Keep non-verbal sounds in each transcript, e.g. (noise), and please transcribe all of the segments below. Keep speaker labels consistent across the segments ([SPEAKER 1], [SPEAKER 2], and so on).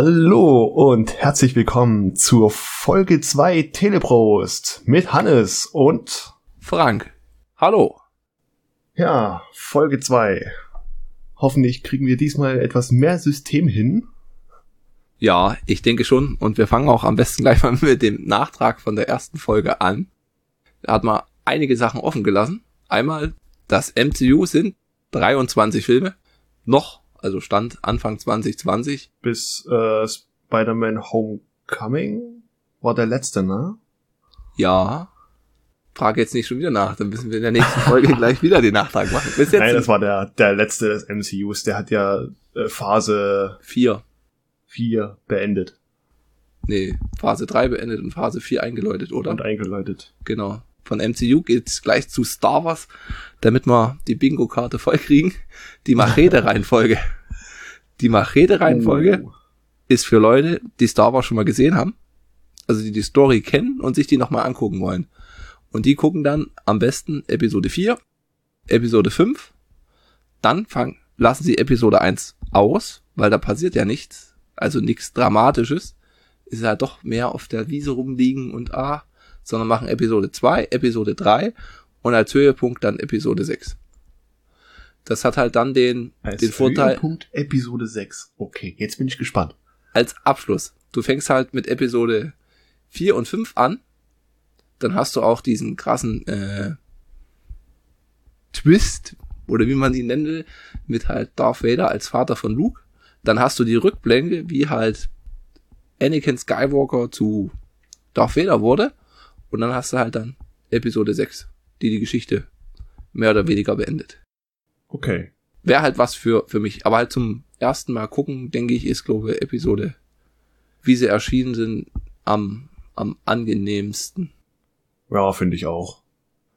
[SPEAKER 1] Hallo und herzlich willkommen zur Folge 2 Teleprost mit Hannes und
[SPEAKER 2] Frank. Hallo.
[SPEAKER 1] Ja, Folge 2. Hoffentlich kriegen wir diesmal etwas mehr System hin.
[SPEAKER 2] Ja, ich denke schon. Und wir fangen auch am besten gleich mal mit dem Nachtrag von der ersten Folge an. Da hat man einige Sachen offen gelassen. Einmal, das MCU sind 23 Filme. Noch also Stand Anfang 2020.
[SPEAKER 1] Bis äh, Spider-Man Homecoming war der letzte, ne?
[SPEAKER 2] Ja. Frage jetzt nicht schon wieder nach, dann müssen wir in der nächsten Folge (laughs) gleich wieder den Nachtrag machen.
[SPEAKER 1] Bis jetzt Nein, das war der, der letzte des MCUs. Der hat ja äh, Phase
[SPEAKER 2] 4
[SPEAKER 1] 4 beendet.
[SPEAKER 2] Nee, Phase 3 beendet und Phase 4 eingeläutet, oder?
[SPEAKER 1] Und eingeläutet.
[SPEAKER 2] Genau. Von MCU geht's gleich zu Star Wars, damit wir die Bingo-Karte voll kriegen. Die Machete-Reihenfolge. die Machete-Reihenfolge oh. ist für Leute, die Star Wars schon mal gesehen haben, also die die Story kennen und sich die nochmal angucken wollen. Und die gucken dann am besten Episode 4, Episode 5, dann fangen, lassen sie Episode 1 aus, weil da passiert ja nichts, also nichts Dramatisches. Ist halt doch mehr auf der Wiese rumliegen und ah, sondern machen Episode 2, Episode 3 und als Höhepunkt dann Episode 6. Das hat halt dann den, als den Vorteil.
[SPEAKER 1] Höhepunkt Episode 6. Okay, jetzt bin ich gespannt.
[SPEAKER 2] Als Abschluss. Du fängst halt mit Episode 4 und 5 an. Dann hast du auch diesen krassen äh, Twist, oder wie man ihn nennen will, mit halt Darth Vader als Vater von Luke. Dann hast du die Rückblende, wie halt Anakin Skywalker zu Darth Vader wurde. Und dann hast du halt dann Episode 6, die die Geschichte mehr oder weniger beendet.
[SPEAKER 1] Okay.
[SPEAKER 2] Wäre halt was für, für mich. Aber halt zum ersten Mal gucken, denke ich, ist, glaube ich, Episode, wie sie erschienen sind, am, am angenehmsten.
[SPEAKER 1] Ja, finde ich auch.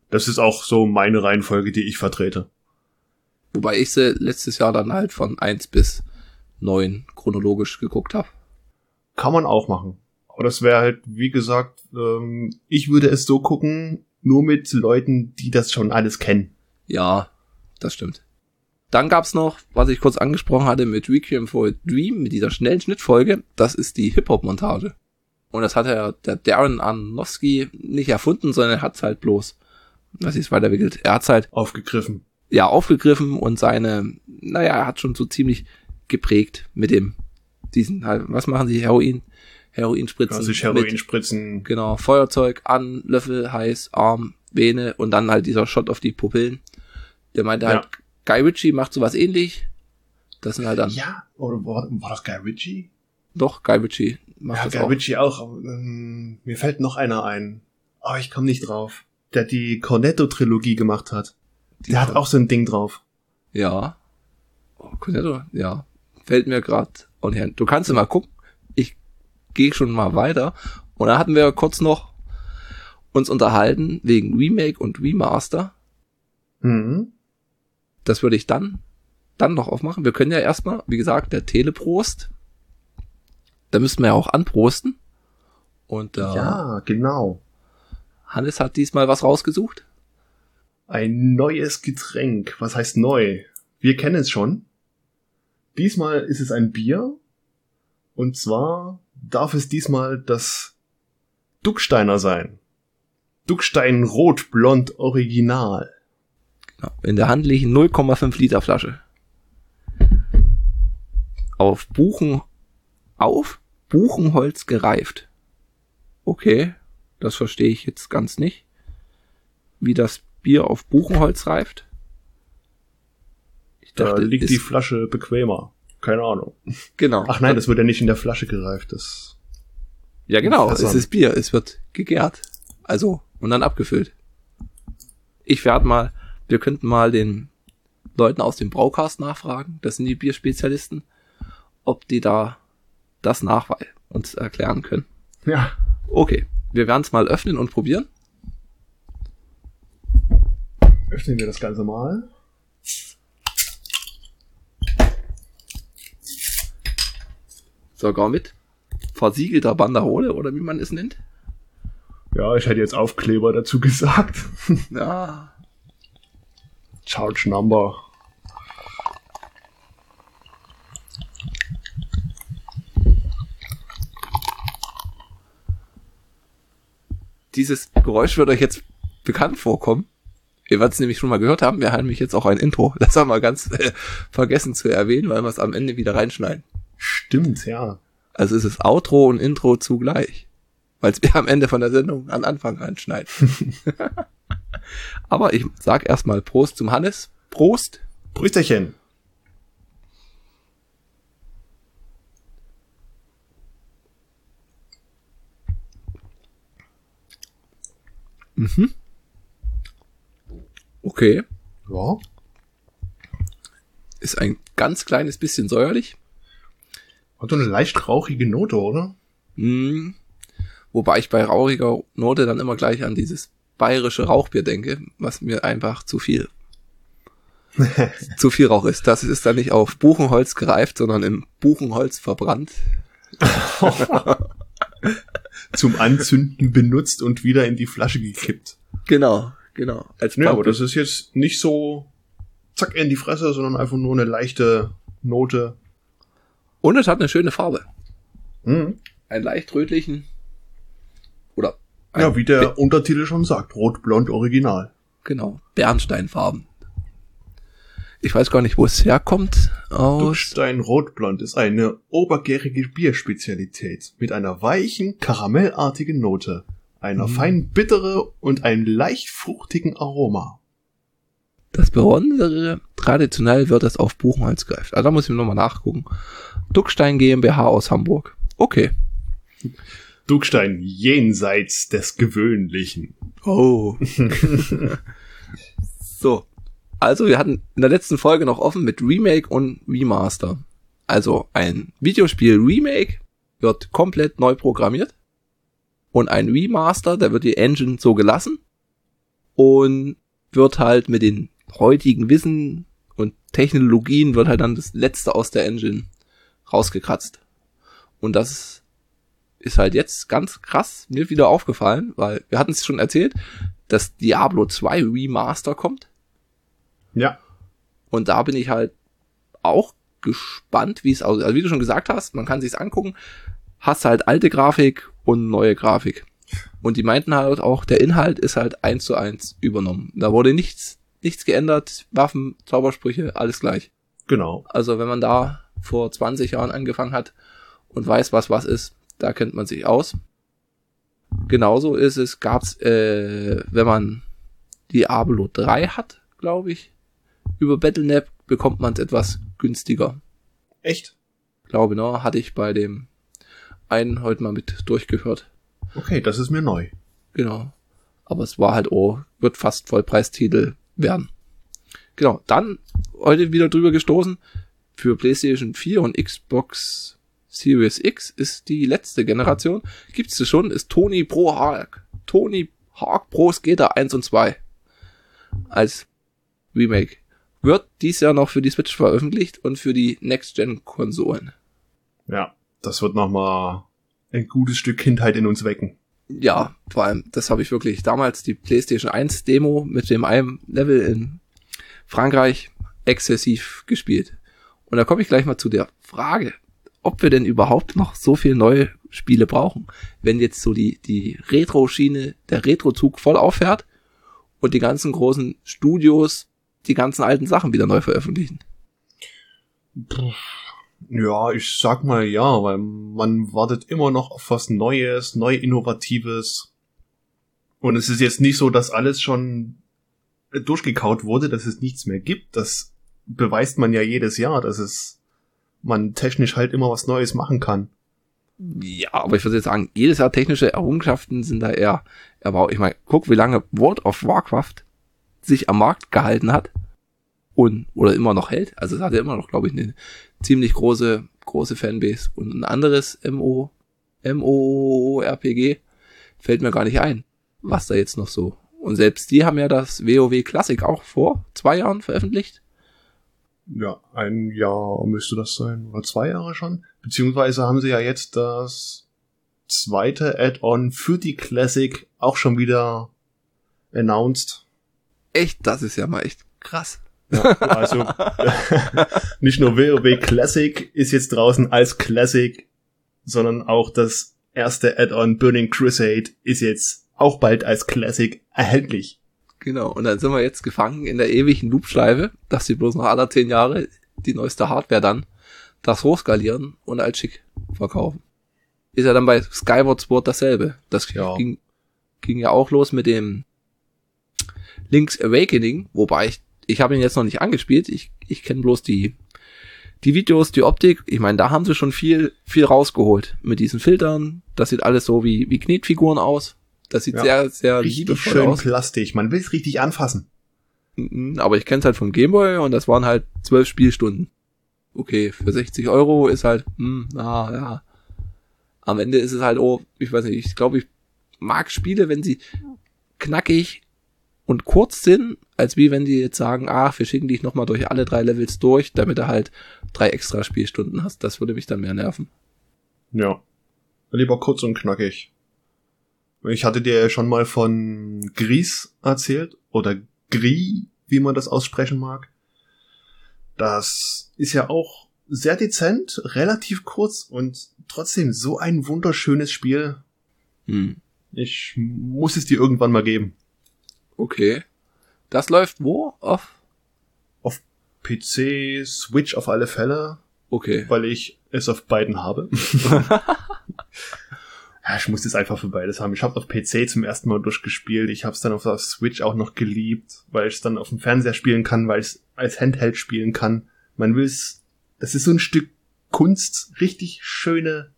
[SPEAKER 1] Das ist auch so meine Reihenfolge, die ich vertrete.
[SPEAKER 2] Wobei ich sie letztes Jahr dann halt von eins bis neun chronologisch geguckt habe.
[SPEAKER 1] Kann man auch machen. Aber das wäre halt, wie gesagt, ähm, ich würde es so gucken, nur mit Leuten, die das schon alles kennen.
[SPEAKER 2] Ja, das stimmt. Dann gab's noch, was ich kurz angesprochen hatte mit Requiem for a Dream, mit dieser schnellen Schnittfolge, das ist die Hip-Hop-Montage. Und das hat ja der Darren Aronofsky nicht erfunden, sondern er hat's halt bloß, was ist weiterentwickelt, er hat's halt
[SPEAKER 1] aufgegriffen.
[SPEAKER 2] Ja, aufgegriffen und seine, naja, er hat schon so ziemlich geprägt mit dem, diesen halt, was machen sie, Heroin? Heroinspritzen.
[SPEAKER 1] Ja, sich Heroinspritzen.
[SPEAKER 2] Genau, Feuerzeug an, Löffel, heiß, Arm, Vene und dann halt dieser Shot auf die Pupillen. Der meinte ja. halt, Guy Ritchie macht sowas ähnlich. Das sind halt dann.
[SPEAKER 1] Ja, oder war, war das Guy Ritchie?
[SPEAKER 2] Doch, Guy Ritchie
[SPEAKER 1] macht ja, das Guy auch. Ritchie auch. Ähm, mir fällt noch einer ein. Aber oh, ich komme nicht drauf. Der die Cornetto-Trilogie gemacht hat. Die der hat auch so ein Ding drauf.
[SPEAKER 2] Ja. Oh, Cornetto, ja. Fällt mir grad on hand. Du kannst ja mal gucken gehe schon mal weiter. Und da hatten wir kurz noch uns unterhalten wegen Remake und Remaster.
[SPEAKER 1] Mhm.
[SPEAKER 2] Das würde ich dann, dann noch aufmachen. Wir können ja erstmal, wie gesagt, der Teleprost. Da müssten wir ja auch anprosten. Und äh,
[SPEAKER 1] ja, genau.
[SPEAKER 2] Hannes hat diesmal was rausgesucht.
[SPEAKER 1] Ein neues Getränk. Was heißt neu? Wir kennen es schon. Diesmal ist es ein Bier. Und zwar darf es diesmal das Ducksteiner sein. Duckstein Rot Blond Original.
[SPEAKER 2] Genau. In der handlichen 0,5 Liter Flasche. Auf Buchen, auf Buchenholz gereift. Okay, das verstehe ich jetzt ganz nicht. Wie das Bier auf Buchenholz reift.
[SPEAKER 1] Ich dachte, da liegt die Flasche bequemer. Keine Ahnung.
[SPEAKER 2] Genau.
[SPEAKER 1] Ach nein, das wird ja nicht in der Flasche gereift. Das
[SPEAKER 2] ja, genau. Es ist Bier. Es wird gegärt. Also, und dann abgefüllt. Ich werde mal, wir könnten mal den Leuten aus dem Braucast nachfragen. Das sind die Bierspezialisten. Ob die da das Nachweis uns erklären können.
[SPEAKER 1] Ja.
[SPEAKER 2] Okay. Wir werden es mal öffnen und probieren.
[SPEAKER 1] Öffnen wir das Ganze mal.
[SPEAKER 2] sogar mit versiegelter Banderole oder wie man es nennt.
[SPEAKER 1] Ja, ich hätte jetzt Aufkleber dazu gesagt. (laughs)
[SPEAKER 2] ja.
[SPEAKER 1] Charge Number.
[SPEAKER 2] Dieses Geräusch wird euch jetzt bekannt vorkommen. Ihr werdet es nämlich schon mal gehört haben. Wir haben nämlich jetzt auch ein Intro. Das haben wir ganz äh, vergessen zu erwähnen, weil wir es am Ende wieder reinschneiden.
[SPEAKER 1] Stimmt, ja.
[SPEAKER 2] Also es ist Outro und Intro zugleich. Weil wir am Ende von der Sendung an Anfang reinschneiden. (laughs) Aber ich sag erstmal Prost zum Hannes. Prost.
[SPEAKER 1] Prüsterchen.
[SPEAKER 2] Mhm. Okay.
[SPEAKER 1] Ja.
[SPEAKER 2] Ist ein ganz kleines bisschen säuerlich.
[SPEAKER 1] Hat so eine leicht rauchige Note, oder?
[SPEAKER 2] Mhm. Wobei ich bei rauchiger Note dann immer gleich an dieses bayerische Rauchbier denke, was mir einfach zu viel (laughs) zu viel Rauch ist. Das ist dann nicht auf Buchenholz gereift, sondern im Buchenholz verbrannt. (laughs)
[SPEAKER 1] Zum Anzünden benutzt und wieder in die Flasche gekippt.
[SPEAKER 2] Genau, genau.
[SPEAKER 1] Als ja, aber das ist jetzt nicht so zack in die Fresse, sondern einfach nur eine leichte Note.
[SPEAKER 2] Und es hat eine schöne Farbe.
[SPEAKER 1] Mhm.
[SPEAKER 2] Einen leicht rötlichen oder
[SPEAKER 1] ja, wie der Be Untertitel schon sagt, rot-blond original.
[SPEAKER 2] Genau, Bernsteinfarben. Ich weiß gar nicht, wo es herkommt.
[SPEAKER 1] Duckstein Rotblond ist eine obergärige Bierspezialität mit einer weichen, karamellartigen Note, einer mhm. fein bittere und einem leicht fruchtigen Aroma.
[SPEAKER 2] Das Besondere, traditionell wird es auf Buchenholz greift. Also da muss ich nochmal nachgucken. Duckstein GmbH aus Hamburg. Okay.
[SPEAKER 1] Duckstein jenseits des Gewöhnlichen.
[SPEAKER 2] Oh. (laughs) so. Also, wir hatten in der letzten Folge noch offen mit Remake und Remaster. Also, ein Videospiel Remake wird komplett neu programmiert. Und ein Remaster, da wird die Engine so gelassen. Und wird halt mit den heutigen Wissen und Technologien wird halt dann das Letzte aus der Engine rausgekratzt. Und das ist halt jetzt ganz krass mir wieder aufgefallen, weil wir hatten es schon erzählt, dass Diablo 2 Remaster kommt.
[SPEAKER 1] Ja.
[SPEAKER 2] Und da bin ich halt auch gespannt, wie es aussieht. Also wie du schon gesagt hast, man kann sich's angucken, hast halt alte Grafik und neue Grafik. Und die meinten halt auch, der Inhalt ist halt eins zu eins übernommen. Da wurde nichts, nichts geändert, Waffen, Zaubersprüche, alles gleich.
[SPEAKER 1] Genau.
[SPEAKER 2] Also wenn man da vor 20 Jahren angefangen hat und weiß, was was ist, da kennt man sich aus. Genauso ist es, gab's, äh, wenn man Diablo 3 hat, glaube ich, über Battlenet bekommt man es etwas günstiger.
[SPEAKER 1] Echt?
[SPEAKER 2] Glaube, ne? Hatte ich bei dem einen heute mal mit durchgehört.
[SPEAKER 1] Okay, das ist mir neu.
[SPEAKER 2] Genau. Aber es war halt, oh, wird fast Vollpreistitel werden. Genau, dann heute wieder drüber gestoßen. Für PlayStation 4 und Xbox Series X ist die letzte Generation. Gibt's es schon, ist Tony Pro Hawk. Tony Hawk Pro Skater 1 und 2. Als Remake. Wird dies Jahr noch für die Switch veröffentlicht und für die Next-Gen-Konsolen.
[SPEAKER 1] Ja, das wird nochmal ein gutes Stück Kindheit in uns wecken.
[SPEAKER 2] Ja, vor allem, das habe ich wirklich damals die PlayStation 1 Demo mit dem einem Level in Frankreich exzessiv gespielt. Und da komme ich gleich mal zu der Frage, ob wir denn überhaupt noch so viel neue Spiele brauchen, wenn jetzt so die, die Retro-Schiene, der Retro-Zug voll auffährt und die ganzen großen Studios die ganzen alten Sachen wieder neu veröffentlichen.
[SPEAKER 1] Ja, ich sag mal ja, weil man wartet immer noch auf was Neues, neu Innovatives. Und es ist jetzt nicht so, dass alles schon durchgekaut wurde, dass es nichts mehr gibt. Das beweist man ja jedes Jahr, dass es man technisch halt immer was Neues machen kann.
[SPEAKER 2] Ja, aber ich würde jetzt sagen, jedes Jahr technische Errungenschaften sind da eher erbaut. Ich meine, guck, wie lange World of Warcraft sich am Markt gehalten hat und oder immer noch hält. Also es hat ja immer noch, glaube ich, eine ziemlich große große Fanbase und ein anderes MO MORPG fällt mir gar nicht ein, was da jetzt noch so. Und selbst die haben ja das WoW Classic auch vor zwei Jahren veröffentlicht.
[SPEAKER 1] Ja, ein Jahr müsste das sein oder zwei Jahre schon. Beziehungsweise haben sie ja jetzt das zweite Add-on für die Classic auch schon wieder announced
[SPEAKER 2] echt, das ist ja mal echt krass.
[SPEAKER 1] Ja, also (laughs) nicht nur WoW Classic ist jetzt draußen als Classic, sondern auch das erste Add-on Burning Crusade ist jetzt auch bald als Classic erhältlich.
[SPEAKER 2] Genau, und dann sind wir jetzt gefangen in der ewigen Loopschleife, dass sie bloß nach aller zehn Jahre die neueste Hardware dann das hochskalieren und als schick verkaufen. Ist ja dann bei Skyward Sword dasselbe. Das
[SPEAKER 1] Ja.
[SPEAKER 2] ging, ging ja auch los mit dem Link's Awakening, wobei ich, ich habe ihn jetzt noch nicht angespielt. Ich, ich kenne bloß die, die Videos, die Optik. Ich meine, da haben sie schon viel, viel rausgeholt mit diesen Filtern. Das sieht alles so wie, wie Knetfiguren aus. Das sieht
[SPEAKER 1] Ja.
[SPEAKER 2] sehr, sehr
[SPEAKER 1] Richtig
[SPEAKER 2] liebevoll
[SPEAKER 1] schön
[SPEAKER 2] aus.
[SPEAKER 1] plastisch. Man will es richtig anfassen.
[SPEAKER 2] Mhm, Aber ich kenne es halt vom Gameboy und das waren halt zwölf Spielstunden. Okay, für 60 Euro ist halt, hm, na ja. Am Ende ist es halt, oh, ich weiß nicht, ich glaube, ich mag Spiele, wenn sie knackig und kurz sind, als wie wenn die jetzt sagen, ach, wir schicken dich nochmal durch alle drei Levels durch, damit du halt drei extra Spielstunden hast. Das würde mich dann mehr nerven.
[SPEAKER 1] Ja. Lieber kurz und knackig. Ich hatte dir ja schon mal von Gris erzählt oder Gris, wie man das aussprechen mag. Das ist ja auch sehr dezent, relativ kurz und trotzdem so ein wunderschönes Spiel.
[SPEAKER 2] Hm.
[SPEAKER 1] Ich muss es dir irgendwann mal geben.
[SPEAKER 2] Okay. Das läuft wo? Auf?
[SPEAKER 1] PC, Switch auf alle Fälle,
[SPEAKER 2] Okay.
[SPEAKER 1] weil ich es auf beiden habe. (laughs) ja, ich muss es einfach für beides haben. Ich habe auf PC zum ersten Mal durchgespielt. Ich habe es dann auf der Switch auch noch geliebt, weil ich es dann auf dem Fernseher spielen kann, weil ich es als Handheld spielen kann. Man will es. Das ist so ein Stück Kunst, richtig schöne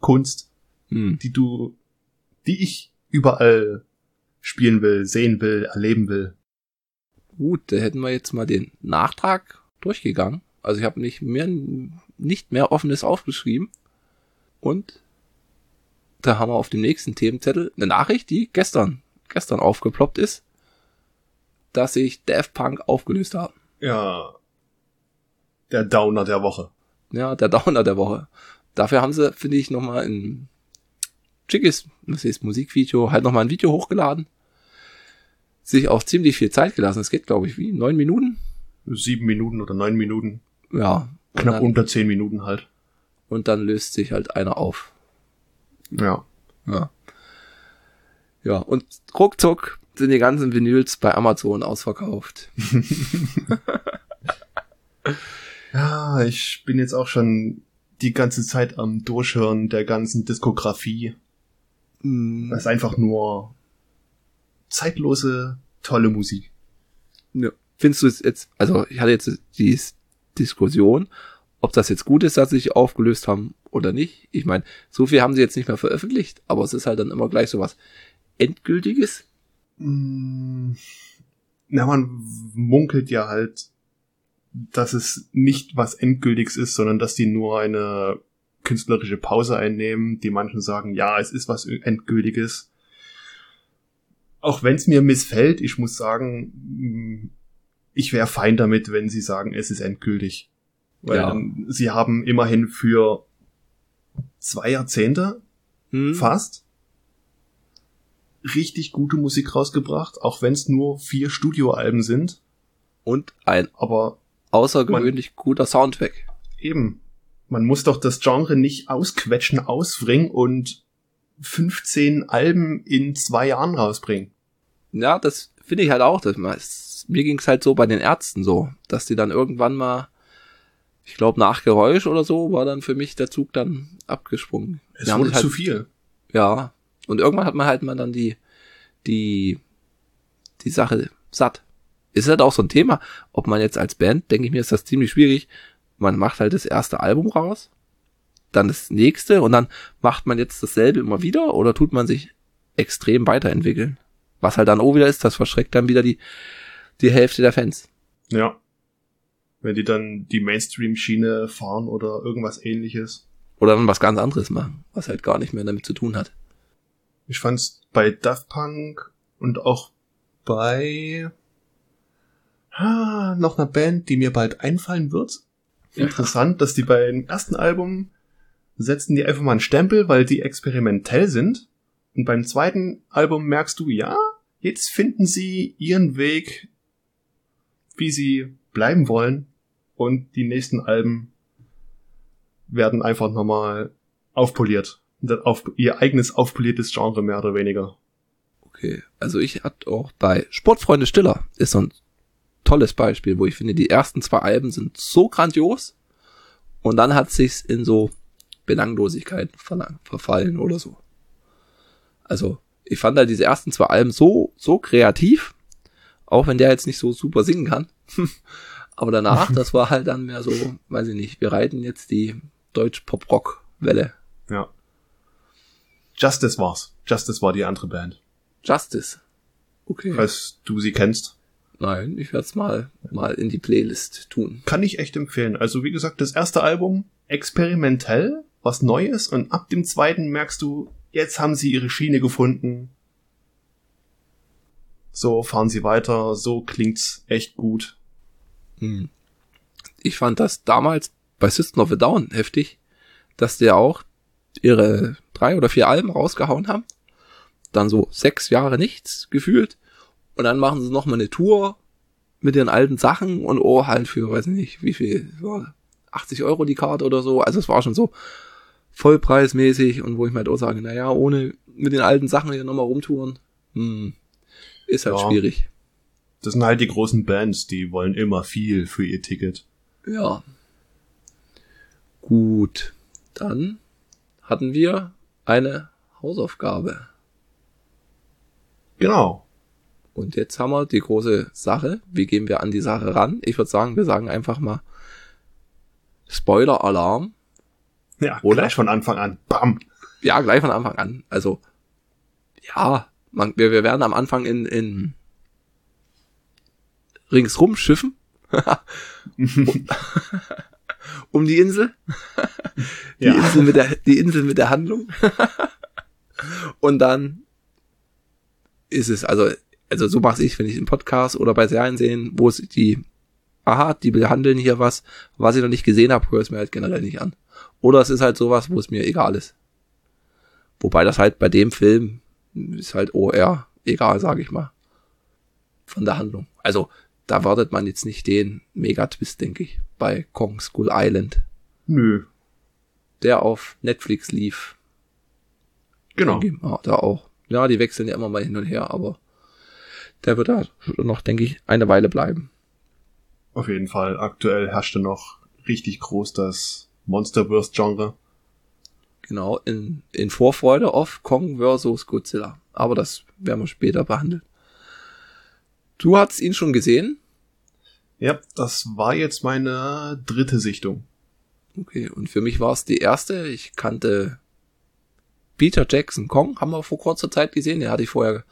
[SPEAKER 1] Kunst,
[SPEAKER 2] Hm.
[SPEAKER 1] die du, die ich überall spielen will, sehen will, erleben will.
[SPEAKER 2] Gut, da hätten wir jetzt mal den Nachtrag durchgegangen. Also ich habe nicht mehr, nicht mehr offenes aufgeschrieben. Und da haben wir auf dem nächsten Themenzettel eine Nachricht, die gestern, gestern aufgeploppt ist, dass sich Daft Punk aufgelöst haben.
[SPEAKER 1] Ja. Der Downer der Woche.
[SPEAKER 2] Ja, der Downer der Woche. Dafür haben sie, finde ich, nochmal ein schickes, was ist, Musikvideo, halt nochmal ein Video hochgeladen. Sich auch ziemlich viel Zeit gelassen. Es geht, glaube ich, wie neun Minuten.
[SPEAKER 1] Sieben Minuten oder neun Minuten.
[SPEAKER 2] Ja.
[SPEAKER 1] Knapp
[SPEAKER 2] dann,
[SPEAKER 1] unter zehn Minuten halt.
[SPEAKER 2] und dann löst sich halt einer auf.
[SPEAKER 1] Ja.
[SPEAKER 2] Ja. Ja, und ruckzuck sind die ganzen Vinyls bei Amazon ausverkauft. (laughs) (laughs)
[SPEAKER 1] Ja, ich bin jetzt auch schon die ganze Zeit am Durchhören der ganzen Diskografie. Das ist einfach nur zeitlose, tolle Musik.
[SPEAKER 2] ja. Findest du es jetzt, also ich hatte jetzt die Diskussion, ob das jetzt gut ist, dass sie sich aufgelöst haben oder nicht. Ich meine, so viel haben sie jetzt nicht mehr veröffentlicht, aber es ist halt dann immer gleich so was Endgültiges.
[SPEAKER 1] Mm, Na, man munkelt ja halt, dass es nicht was Endgültiges ist, sondern dass die nur eine künstlerische Pause einnehmen. Die manchen sagen, ja, es ist was Endgültiges. Auch wenn es mir missfällt, ich muss sagen, mm, ich wäre fein damit, wenn sie sagen, es ist endgültig. Weil
[SPEAKER 2] Ja.
[SPEAKER 1] dann, sie haben immerhin für zwei Jahrzehnte
[SPEAKER 2] Hm?
[SPEAKER 1] fast richtig gute Musik rausgebracht, auch wenn es nur vier Studioalben sind.
[SPEAKER 2] Und ein
[SPEAKER 1] Aber
[SPEAKER 2] außergewöhnlich guter Soundtrack.
[SPEAKER 1] eben, man muss doch das Genre nicht ausquetschen, ausbringen und 15 Alben in zwei Jahren rausbringen.
[SPEAKER 2] Ja, das finde ich halt auch. Das, mir ging es halt so bei den Ärzten so, dass die dann irgendwann mal, ich glaube nach Geräusch oder so, war dann für mich der Zug dann abgesprungen.
[SPEAKER 1] Es wurde
[SPEAKER 2] halt,
[SPEAKER 1] zu viel.
[SPEAKER 2] Ja, und irgendwann hat man halt mal dann die, die, die Sache satt. Ist halt auch so ein Thema, ob man jetzt als Band, denke ich mir, ist das ziemlich schwierig. Man macht halt das erste Album raus, dann das nächste und dann macht man jetzt dasselbe immer wieder oder tut man sich extrem weiterentwickeln? Was halt dann auch wieder ist, das verschreckt dann wieder die, die Hälfte der Fans.
[SPEAKER 1] Ja. Wenn die dann die Mainstream-Schiene fahren oder irgendwas ähnliches.
[SPEAKER 2] Oder dann was ganz anderes machen, was halt gar nicht mehr damit zu tun hat.
[SPEAKER 1] Ich fand's bei Daft Punk und auch bei ah, noch einer Band, die mir bald einfallen wird. Interessant, dass die beim ersten Album setzen die einfach mal einen Stempel, weil die experimentell sind. Und beim zweiten Album merkst du, ja, jetzt finden sie ihren Weg, wie sie bleiben wollen. Und die nächsten Alben werden einfach nochmal aufpoliert. Auf, ihr eigenes aufpoliertes Genre mehr oder weniger.
[SPEAKER 2] Okay, also ich hatte auch bei Sportfreunde Stiller ist so ein tolles Beispiel, wo ich finde, die ersten zwei Alben sind so grandios und dann hat sich's in so Belanglosigkeit verfallen oder so. Also ich fand halt diese ersten zwei Alben so so kreativ, auch wenn der jetzt nicht so super singen kann. (laughs) Aber danach, (laughs) das war halt dann mehr so, weiß ich nicht, wir reiten jetzt die Deutsch-Pop-Rock-Welle.
[SPEAKER 1] Ja. Justice war's. Justice war die andere Band.
[SPEAKER 2] Justice. Okay.
[SPEAKER 1] Falls du sie kennst.
[SPEAKER 2] Nein, ich werde es mal, mal in die Playlist tun.
[SPEAKER 1] Kann ich echt empfehlen. Also wie gesagt, das erste Album experimentell, was Neues und ab dem zweiten merkst du, jetzt haben sie ihre Schiene gefunden. So fahren sie weiter, so klingt's echt gut.
[SPEAKER 2] Hm. Ich fand das damals bei System of a Down heftig, dass der auch ihre drei oder vier Alben rausgehauen haben. Dann so sechs Jahre nichts gefühlt. Und dann machen sie nochmal eine Tour mit ihren alten Sachen und oh, halt für, weiß nicht, wie viel, 80 Euro die Karte oder so. Also es war schon so vollpreismäßig und wo ich mir halt auch sage, naja, ohne mit den alten Sachen hier nochmal rumtouren, hm, ist halt ja. schwierig.
[SPEAKER 1] Das sind halt die großen Bands, die wollen immer viel für ihr Ticket.
[SPEAKER 2] Ja. Gut. Dann hatten wir eine Hausaufgabe.
[SPEAKER 1] Genau.
[SPEAKER 2] Und jetzt haben wir die große Sache. Wie gehen wir an die Sache ran? Ich würde sagen, wir sagen einfach mal Spoiler-Alarm.
[SPEAKER 1] Ja, oder? gleich von Anfang an. Bam.
[SPEAKER 2] Ja, gleich von Anfang an. Also, ja, man, wir, wir werden am Anfang in, in ringsrum schiffen. (laughs) um die Insel. die, ja. Insel mit der, die Insel mit der Handlung. Und dann ist es, also also so mache ich, wenn ich im Podcast oder bei Serien sehen, wo es die, aha, die behandeln hier was, was ich noch nicht gesehen habe, höre es mir halt generell nicht an. Oder es ist halt sowas, wo es mir egal ist. Wobei das halt bei dem Film ist halt OR egal, sage ich mal. Von der Handlung. Also, da wartet man jetzt nicht den Mega-Twist, denke ich, bei Kong School Island.
[SPEAKER 1] Nö.
[SPEAKER 2] Der auf Netflix lief.
[SPEAKER 1] Genau.
[SPEAKER 2] Ah, da auch. Ja, die wechseln ja immer mal hin und her, aber der wird da noch, denke ich, eine Weile bleiben.
[SPEAKER 1] Auf jeden Fall. Aktuell herrschte noch richtig groß das Monsterverse-Genre.
[SPEAKER 2] Genau, in, in Vorfreude auf Kong vs. Godzilla. Aber das werden wir später behandeln. Du hast ihn schon gesehen?
[SPEAKER 1] Ja, das war jetzt meine dritte Sichtung.
[SPEAKER 2] Okay, und für mich war es die erste. Ich kannte Peter Jackson Kong, haben wir vor kurzer Zeit gesehen. Den hatte ich vorher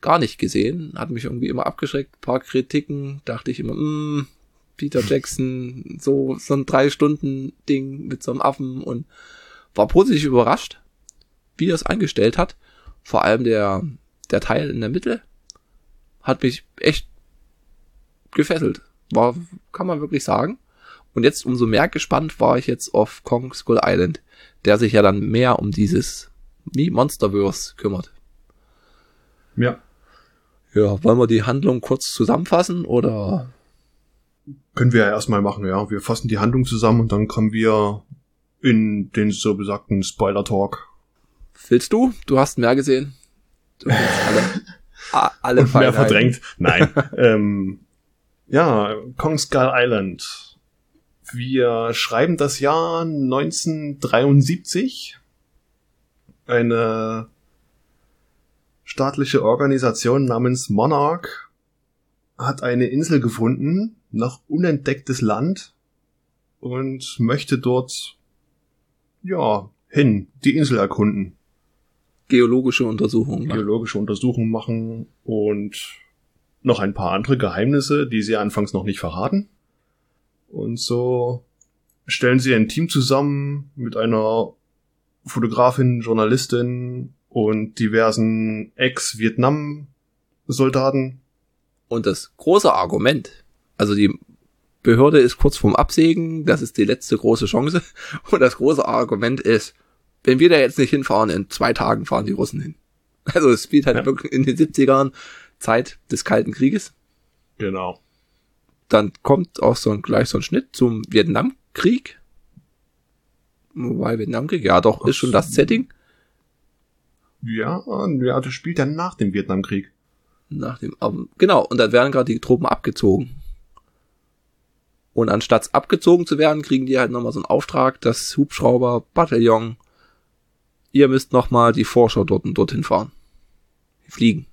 [SPEAKER 2] gar nicht gesehen, hat mich irgendwie immer abgeschreckt. Ein paar Kritiken, dachte ich immer, mm, Peter Jackson, so, so ein drei Stunden Ding mit so einem Affen und war positiv überrascht, wie er es eingestellt hat. Vor allem der, der Teil in der Mitte hat mich echt gefesselt. War, kann man wirklich sagen. Und jetzt umso mehr gespannt war ich jetzt auf Kong Skull Island, der sich ja dann mehr um dieses wie Monsterverse kümmert.
[SPEAKER 1] Ja.
[SPEAKER 2] Ja, wollen wir die Handlung kurz zusammenfassen oder?
[SPEAKER 1] Können wir ja erstmal machen, ja. Wir fassen die Handlung zusammen und dann kommen wir in den so besagten Spoiler-Talk.
[SPEAKER 2] Willst du? Du hast mehr gesehen. Du
[SPEAKER 1] alle, (laughs) alle mehr verdrängt. Nein. (laughs) ähm, ja, Kong Skull Island. Wir schreiben das Jahr 1973. Eine staatliche Organisation namens Monarch hat eine Insel gefunden, noch unentdecktes Land und möchte dort ja hin, die Insel erkunden.
[SPEAKER 2] Geologische Untersuchungen.
[SPEAKER 1] Geologische Untersuchungen machen und noch ein paar andere Geheimnisse, die sie anfangs noch nicht verraten. Und so stellen sie ein Team zusammen mit einer Fotografin, Journalistin und diversen Ex-Vietnam-Soldaten.
[SPEAKER 2] Und das große Argument, also die Behörde ist kurz vorm Absägen, das ist die letzte große Chance. (laughs) Und das große Argument ist, wenn wir da jetzt nicht hinfahren, in zwei Tagen fahren die Russen hin. Also es spielt halt ja. wirklich in den 70ern Zeit des Kalten Krieges.
[SPEAKER 1] Genau.
[SPEAKER 2] Dann kommt auch so ein, gleich so ein Schnitt zum Vietnamkrieg. Wobei Vietnamkrieg, ja doch, ist schon das Setting.
[SPEAKER 1] Ja, ja, das spielt ja nach dem Vietnamkrieg.
[SPEAKER 2] Nach dem, genau, und dann werden gerade die Truppen abgezogen. Und anstatt abgezogen zu werden, kriegen die halt nochmal so einen Auftrag, das Hubschrauber-Bataillon, ihr müsst nochmal die Forscher dort und dorthin fahren. Fliegen.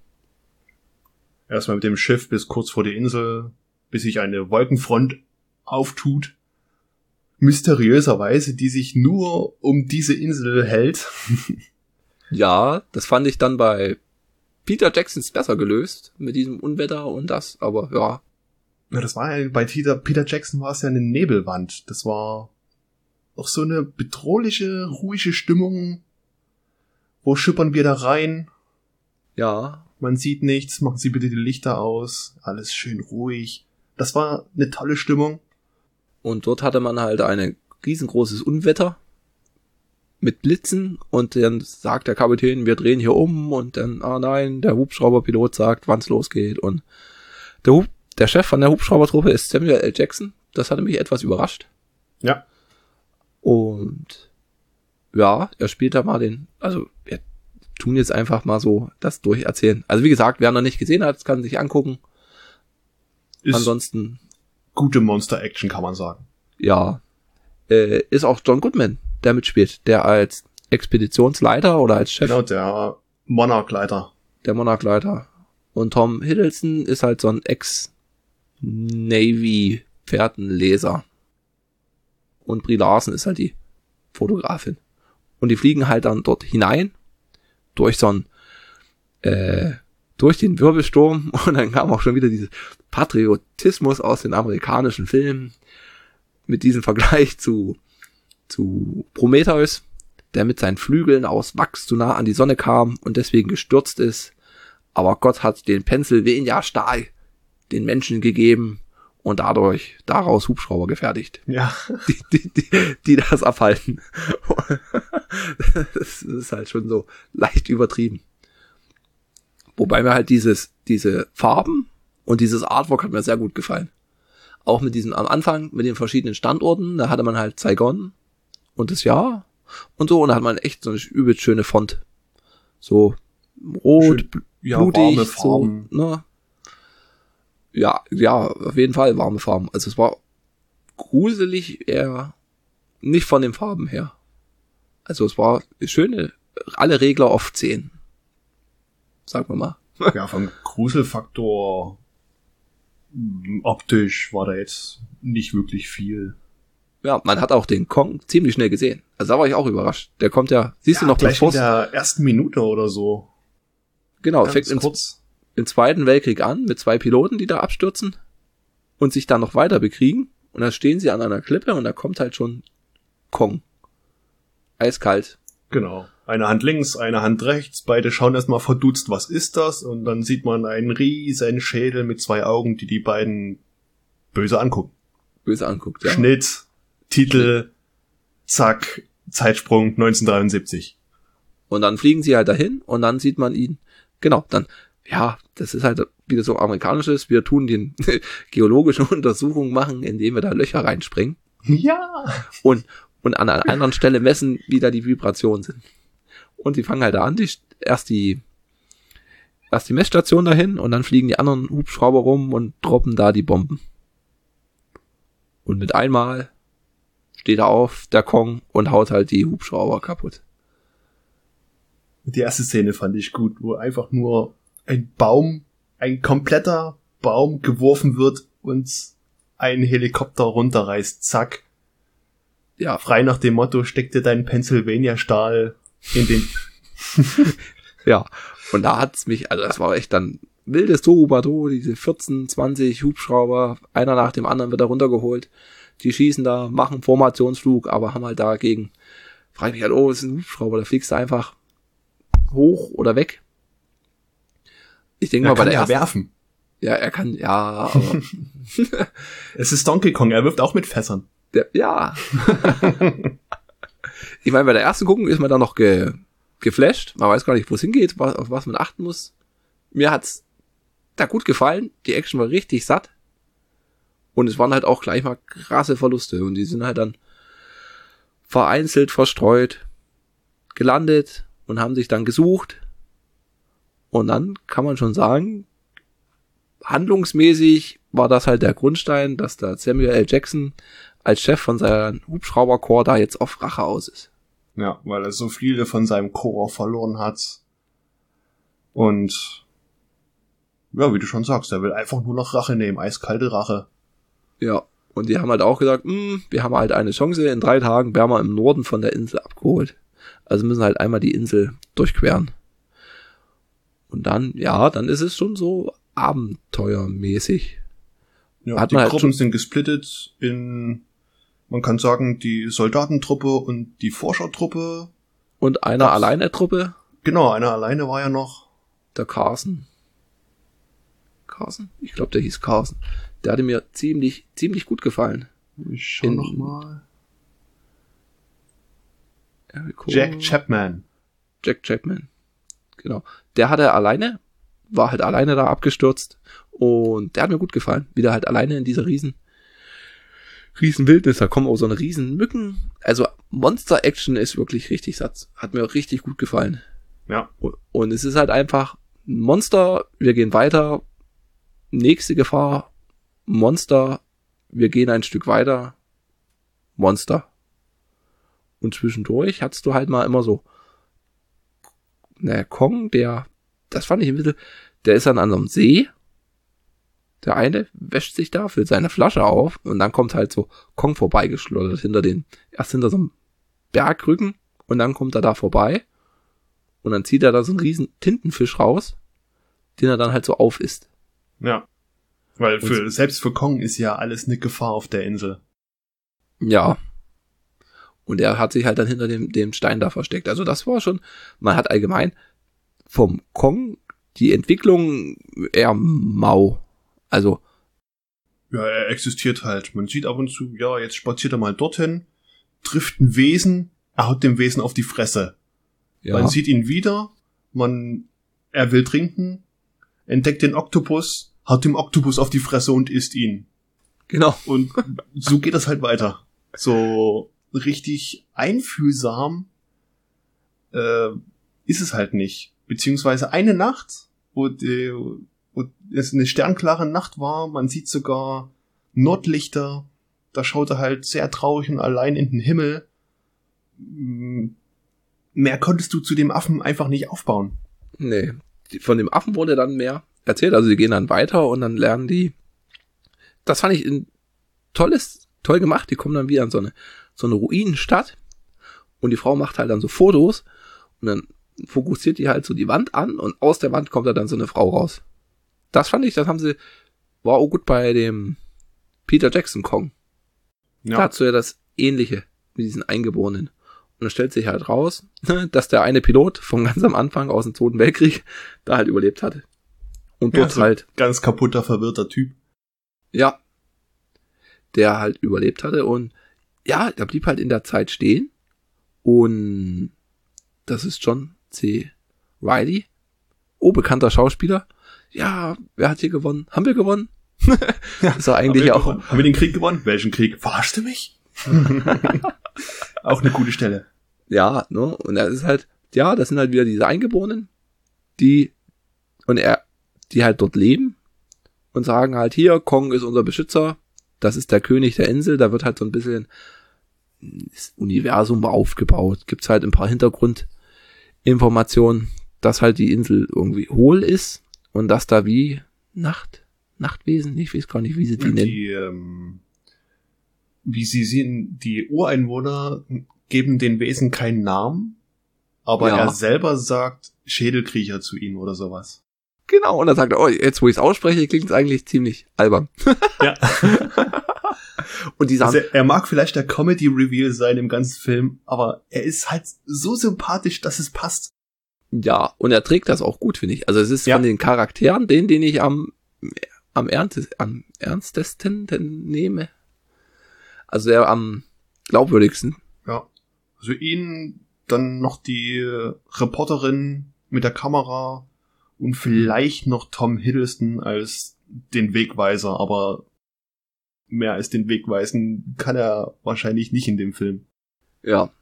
[SPEAKER 1] Erstmal mit dem Schiff bis kurz vor die Insel, bis sich eine Wolkenfront auftut. Mysteriöserweise, die sich nur um diese Insel hält. (laughs)
[SPEAKER 2] ja, das fand ich dann bei Peter Jacksons besser gelöst mit diesem Unwetter und das, aber ja.
[SPEAKER 1] Ja, das war ja, bei Peter, Peter Jackson war es ja eine Nebelwand. Das war auch so eine bedrohliche, ruhige Stimmung. Wo schippern wir da rein?
[SPEAKER 2] Ja.
[SPEAKER 1] Man sieht nichts, machen Sie bitte die Lichter aus, alles schön ruhig. Das war eine tolle Stimmung.
[SPEAKER 2] Und dort hatte man halt ein riesengroßes Unwetter mit Blitzen und dann sagt der Kapitän, wir drehen hier um und dann, ah nein, der Hubschrauberpilot sagt, wann's losgeht und der, Hub, der Chef von der Hubschraubertruppe ist Samuel L. Jackson. Das hatte mich etwas überrascht.
[SPEAKER 1] Ja.
[SPEAKER 2] Und ja, er spielt da mal den, also wir tun jetzt einfach mal so das durcherzählen. Also wie gesagt, wer noch nicht gesehen hat, kann sich angucken. Ist Ansonsten
[SPEAKER 1] gute Monster-Action, kann man sagen.
[SPEAKER 2] Ja. Äh, ist auch John Goodman, der mitspielt, der als Expeditionsleiter oder als Chef.
[SPEAKER 1] Genau, der Monarch-Leiter.
[SPEAKER 2] Der Monarch-Leiter. Und Tom Hiddleston ist halt so ein Ex-Navy-Pferdenleser. Und Brie Larson ist halt die Fotografin. Und die fliegen halt dann dort hinein, durch so ein, äh, durch den Wirbelsturm (laughs) und dann kam auch schon wieder dieses Patriotismus aus den amerikanischen Filmen mit diesem Vergleich zu, zu Prometheus, der mit seinen Flügeln aus Wachs zu nah an die Sonne kam und deswegen gestürzt ist. Aber Gott hat den Pennsylvania Stahl den Menschen gegeben und dadurch daraus Hubschrauber gefertigt.
[SPEAKER 1] Ja. (laughs)
[SPEAKER 2] Die, die, die, die das abhalten. das ist halt schon so leicht übertrieben. Wobei mir halt dieses, diese Farben und dieses Artwork hat mir sehr gut gefallen. Auch mit diesem am Anfang, mit den verschiedenen Standorten, da hatte man halt Saigon und das Jahr und so, und da hat man echt so eine übelst schöne Font. So rot, Schön,
[SPEAKER 1] ja, blutig, so,
[SPEAKER 2] ne? Ja, ja, auf jeden Fall warme Farben. Also es war gruselig eher nicht von den Farben her. Also es war schöne, alle Regler auf 10. Sagen wir mal. (laughs)
[SPEAKER 1] ja, vom Gruselfaktor hm, optisch war da jetzt nicht wirklich viel.
[SPEAKER 2] Ja, man hat auch den Kong ziemlich schnell gesehen. Also da war ich auch überrascht. Der kommt ja, siehst
[SPEAKER 1] ja,
[SPEAKER 2] du noch
[SPEAKER 1] gleich in der ersten Minute oder so.
[SPEAKER 2] Genau, Ganz fängt ins, kurz. Im Zweiten Weltkrieg an mit zwei Piloten, die da abstürzen und sich dann noch weiter bekriegen. Und dann stehen sie an einer Klippe und da kommt halt schon Kong. Eiskalt.
[SPEAKER 1] Genau. Eine Hand links, eine Hand rechts, beide schauen erstmal verdutzt, was ist das? Und dann sieht man einen riesen Schädel mit zwei Augen, die die beiden böse angucken.
[SPEAKER 2] Böse anguckt, ja.
[SPEAKER 1] Schnitt, Titel, zack, Zeitsprung 1973.
[SPEAKER 2] Und dann fliegen sie halt dahin und dann sieht man ihn, genau, dann, ja, das ist halt wieder so amerikanisches, wir tun den (laughs) geologischen Untersuchungen machen, indem wir da Löcher reinspringen.
[SPEAKER 1] Ja.
[SPEAKER 2] Und, und an einer anderen Stelle messen, wie da die Vibrationen sind. Und die fangen halt da an, die, erst die, erst die Messstation dahin und dann fliegen die anderen Hubschrauber rum und droppen da die Bomben. Und mit einmal steht er auf, der Kong, und haut halt die Hubschrauber kaputt.
[SPEAKER 1] Die erste Szene fand ich gut, wo einfach nur ein Baum, ein kompletter Baum geworfen wird und ein Helikopter runterreißt. Zack. Ja. Frei nach dem Motto, steck dir deinen Pennsylvania-Stahl in den. (laughs)
[SPEAKER 2] ja. Und da hat's mich, also das war echt dann wildes Tohuwabohu, diese 14, 20 Hubschrauber, einer nach dem anderen wird da runtergeholt. Die schießen da, machen Formationsflug, aber haben halt dagegen, frage ich mich halt, oh, das ist ein Hubschrauber, da fliegst du einfach hoch oder weg. Ich denke mal bei der
[SPEAKER 1] ja
[SPEAKER 2] ersten,
[SPEAKER 1] werfen.
[SPEAKER 2] Ja, er kann, ja, aber. (laughs)
[SPEAKER 1] es ist Donkey Kong, er wirft auch mit Fässern.
[SPEAKER 2] Der, ja. (laughs) ich meine, bei der ersten Guckung ist man da noch ge, geflasht. Man weiß gar nicht, wo es hingeht, was, auf was man achten muss. Mir hat's da gut gefallen. Die Action war richtig satt. Und es waren halt auch gleich mal krasse Verluste. Und die sind halt dann vereinzelt verstreut, gelandet und haben sich dann gesucht. Und dann kann man schon sagen, handlungsmäßig war das halt der Grundstein, dass da Samuel L. Jackson als Chef von seinem Hubschrauberkorps da jetzt auf Rache aus ist.
[SPEAKER 1] Ja, weil er so viele von seinem Korps verloren hat. Und ja, wie du schon sagst, er will einfach nur noch Rache nehmen, eiskalte Rache.
[SPEAKER 2] Ja, und die haben halt auch gesagt, hm, wir haben halt eine Chance, in drei Tagen werden wir im Norden von der Insel abgeholt. Also müssen halt einmal die Insel durchqueren. Und dann, ja, dann ist es schon so abenteuermäßig.
[SPEAKER 1] Ja,
[SPEAKER 2] Hat
[SPEAKER 1] die
[SPEAKER 2] man halt
[SPEAKER 1] Gruppen sind gesplittet in, man kann sagen, die Soldatentruppe und die Forschertruppe.
[SPEAKER 2] Und einer
[SPEAKER 1] Das-
[SPEAKER 2] alleine Truppe,
[SPEAKER 1] Genau, einer alleine war ja noch.
[SPEAKER 2] der Carson. Carson? Ich glaube, der hieß Carson. Der hatte mir ziemlich, ziemlich gut gefallen.
[SPEAKER 1] Ich schau
[SPEAKER 2] In-
[SPEAKER 1] noch mal. Jack Chapman.
[SPEAKER 2] Jack Chapman. Genau. Der hatte alleine, war halt alleine da abgestürzt und der hat mir gut gefallen. Wieder halt alleine in dieser riesen, riesen Wildnis. Da kommen auch so eine riesen Mücken. Also Monster Action ist wirklich richtig Satz. Hat mir richtig gut gefallen.
[SPEAKER 1] Ja.
[SPEAKER 2] Und- Und es ist halt einfach ein Monster. Wir gehen weiter. Nächste Gefahr. Monster. Wir gehen ein Stück weiter. Monster. Und zwischendurch hattest du halt mal immer so, naja, Kong, der, das fand ich ein bisschen, der ist dann an so einem See. Der eine wäscht sich da, füllt seine Flasche auf und dann kommt halt so Kong vorbeigeschleudert hinter den, erst hinter so einem Bergrücken und dann kommt er da vorbei und dann zieht er da so einen riesen Tintenfisch raus, den er dann halt so aufisst.
[SPEAKER 1] Ja. Weil
[SPEAKER 2] Und
[SPEAKER 1] für, selbst für Kong ist ja alles eine Gefahr auf der Insel.
[SPEAKER 2] Ja. Und er hat sich halt dann hinter dem, dem Stein da versteckt. Also das war schon, man hat allgemein vom Kong die Entwicklung eher mau. Also,
[SPEAKER 1] Ja, er existiert halt. Man sieht ab und zu, ja, jetzt spaziert er mal dorthin, trifft ein Wesen, er haut dem Wesen auf die Fresse.
[SPEAKER 2] ja,
[SPEAKER 1] Man sieht ihn wieder, man, er will trinken, entdeckt den Oktopus, haut dem Oktopus auf die Fresse und isst ihn.
[SPEAKER 2] genau.
[SPEAKER 1] Und so geht das halt weiter. So richtig einfühlsam äh, ist es halt nicht. Beziehungsweise eine Nacht, wo, die, wo es eine sternklare Nacht war, man sieht sogar Nordlichter, da schaut er halt sehr traurig und allein in den Himmel. Mm, Mehr konntest du zu dem Affen einfach nicht aufbauen.
[SPEAKER 2] Nee. Die- Von dem Affen wurde dann mehr erzählt. Also sie gehen dann weiter und dann lernen die. Das fand ich ein tolles, toll gemacht. Die kommen dann wieder an so eine, so eine Ruinenstadt. Und die Frau macht halt dann so Fotos. Und dann fokussiert die halt so die Wand an. Und aus der Wand kommt da dann so eine Frau raus. Das fand ich, das haben sie, war auch gut bei dem Peter Jackson Kong. Da
[SPEAKER 1] Ja,
[SPEAKER 2] hast du ja das Ähnliche mit diesen Eingeborenen. Und dann stellt sich halt raus, dass der eine Pilot von ganz am Anfang aus dem Zweiten Weltkrieg (laughs) da halt überlebt hatte. Und
[SPEAKER 1] Ja,
[SPEAKER 2] dort
[SPEAKER 1] so
[SPEAKER 2] halt,
[SPEAKER 1] ganz kaputter, verwirrter Typ.
[SPEAKER 2] ja, der halt überlebt hatte. Und ja, der blieb halt in der Zeit stehen. Und das ist John C. Riley. Oh, bekannter Schauspieler. Ja, wer hat hier gewonnen? Haben wir gewonnen? (laughs) ist doch eigentlich
[SPEAKER 1] haben wir,
[SPEAKER 2] auch.
[SPEAKER 1] gewonnen? Haben wir den Krieg gewonnen? Welchen Krieg? Verarschst du mich? (laughs) auch eine gute Stelle.
[SPEAKER 2] Ja, ne? Und er ist halt, ja, das sind halt wieder diese Eingeborenen, die, und er, die halt dort leben und sagen halt, hier, Kong ist unser Beschützer, das ist der König der Insel, da wird halt so ein bisschen das Universum aufgebaut. Gibt's halt ein paar Hintergrundinformationen, dass halt die Insel irgendwie hohl ist und dass da wie Nacht, Nachtwesen, ich weiß gar nicht, wie sie die nennen.
[SPEAKER 1] Die, ähm, wie sie sehen, die Ureinwohner geben den Wesen keinen Namen, aber
[SPEAKER 2] Ja.
[SPEAKER 1] er selber sagt Schädelkriecher zu ihnen oder sowas.
[SPEAKER 2] Genau, und dann sagt er, oh, jetzt wo ich es ausspreche, klingt es eigentlich ziemlich albern.
[SPEAKER 1] Ja. (laughs)
[SPEAKER 2] Und die sagen,
[SPEAKER 1] Also er mag vielleicht der Comedy-Reveal sein im ganzen Film, aber er ist halt so sympathisch, dass es passt.
[SPEAKER 2] Ja, und er trägt das auch gut, finde ich. Also es ist
[SPEAKER 1] Ja.
[SPEAKER 2] von den Charakteren, den, den ich am, am, ernst, am ernstesten denn nehme. Also der am glaubwürdigsten.
[SPEAKER 1] Ja. Also ihn, dann noch die Reporterin mit der Kamera und vielleicht noch Tom Hiddleston als den Wegweiser, aber mehr als den Wegweisen kann er wahrscheinlich nicht in dem Film.
[SPEAKER 2] Ja.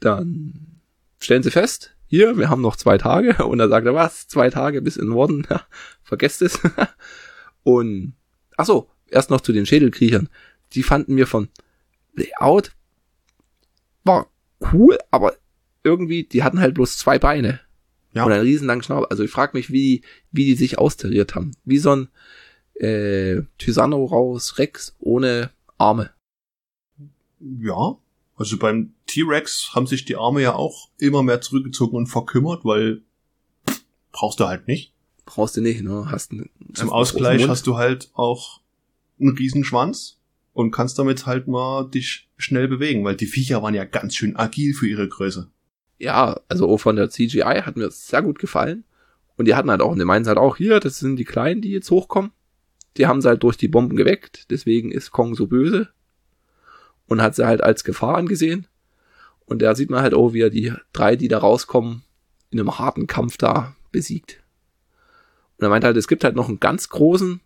[SPEAKER 2] Dann, stellen sie fest, hier, wir haben noch zwei Tage. (laughs) Und dann sagt er, was? Zwei Tage bis in den Norden? (laughs) vergesst es. (laughs) und, ach so, erst noch zu den Schädelkriechern. Die fanden wir von Layout war cool, aber irgendwie, die hatten halt bloß zwei Beine. Ja. Und einen riesenlangen Schnabel. Also ich frage mich, wie, wie die sich austariert haben. Wie so ein äh, Tyrannosaurus Rex ohne Arme.
[SPEAKER 1] Ja, also beim T-Rex haben sich die Arme ja auch immer mehr zurückgezogen und verkümmert, weil pff, brauchst du halt nicht.
[SPEAKER 2] Brauchst du nicht, ne? Hast einen,
[SPEAKER 1] Zum Ausgleich hast du halt auch einen Riesenschwanz und kannst damit halt mal dich schnell bewegen, weil die Viecher waren ja ganz schön agil für ihre Größe.
[SPEAKER 2] Ja, also von der CGI hat mir sehr gut gefallen. Und die hatten halt auch, und die meinen halt auch, hier, das sind die Kleinen, die jetzt hochkommen. Die haben sie halt durch die Bomben geweckt, deswegen ist Kong so böse. Und hat sie halt als Gefahr angesehen. Und da sieht man halt auch, wie er die drei, die da rauskommen, in einem harten Kampf da besiegt. Und er meint halt, es gibt halt noch einen ganz großen,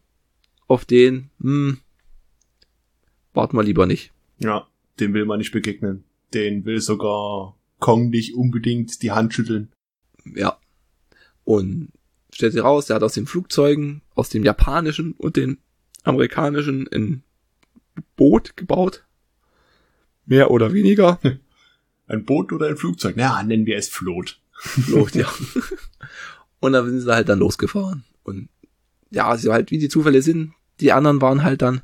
[SPEAKER 2] auf den, hm, warten wir lieber nicht.
[SPEAKER 1] Ja, dem will man nicht begegnen. Den will sogar Kong nicht unbedingt die Hand schütteln.
[SPEAKER 2] Ja. Und stellt sich raus, der hat aus den Flugzeugen, aus dem japanischen und den amerikanischen ein Boot gebaut. Mehr oder weniger. (laughs)
[SPEAKER 1] Ein Boot oder ein Flugzeug? Na, nennen wir es Float.
[SPEAKER 2] Float, ja. (laughs) und da sind sie halt dann losgefahren. Und ja, also halt wie die Zufälle sind, die anderen waren halt dann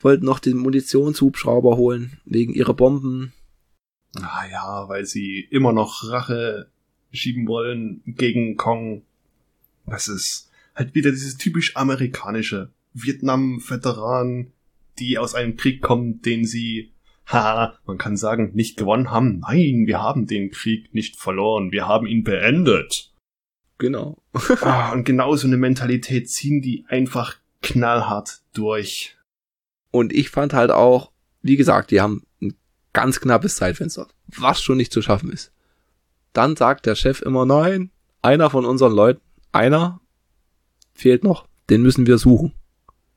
[SPEAKER 2] wollten noch den Munitionshubschrauber holen, wegen ihrer Bomben.
[SPEAKER 1] Ah ja, weil sie immer noch Rache schieben wollen gegen Kong. Das ist halt wieder dieses typisch amerikanische Vietnam-Veteran, die aus einem Krieg kommen, den sie, haha, man kann sagen, nicht gewonnen haben. Nein, wir haben den Krieg nicht verloren, wir haben ihn beendet.
[SPEAKER 2] Genau. (laughs) (laughs)
[SPEAKER 1] ah, und genau so eine Mentalität ziehen die einfach knallhart durch.
[SPEAKER 2] Und ich fand halt auch, wie gesagt, die haben ganz knappes Zeitfenster, was schon nicht zu schaffen ist. Dann sagt der Chef immer, nein, einer von unseren Leuten, einer fehlt noch, den müssen wir suchen.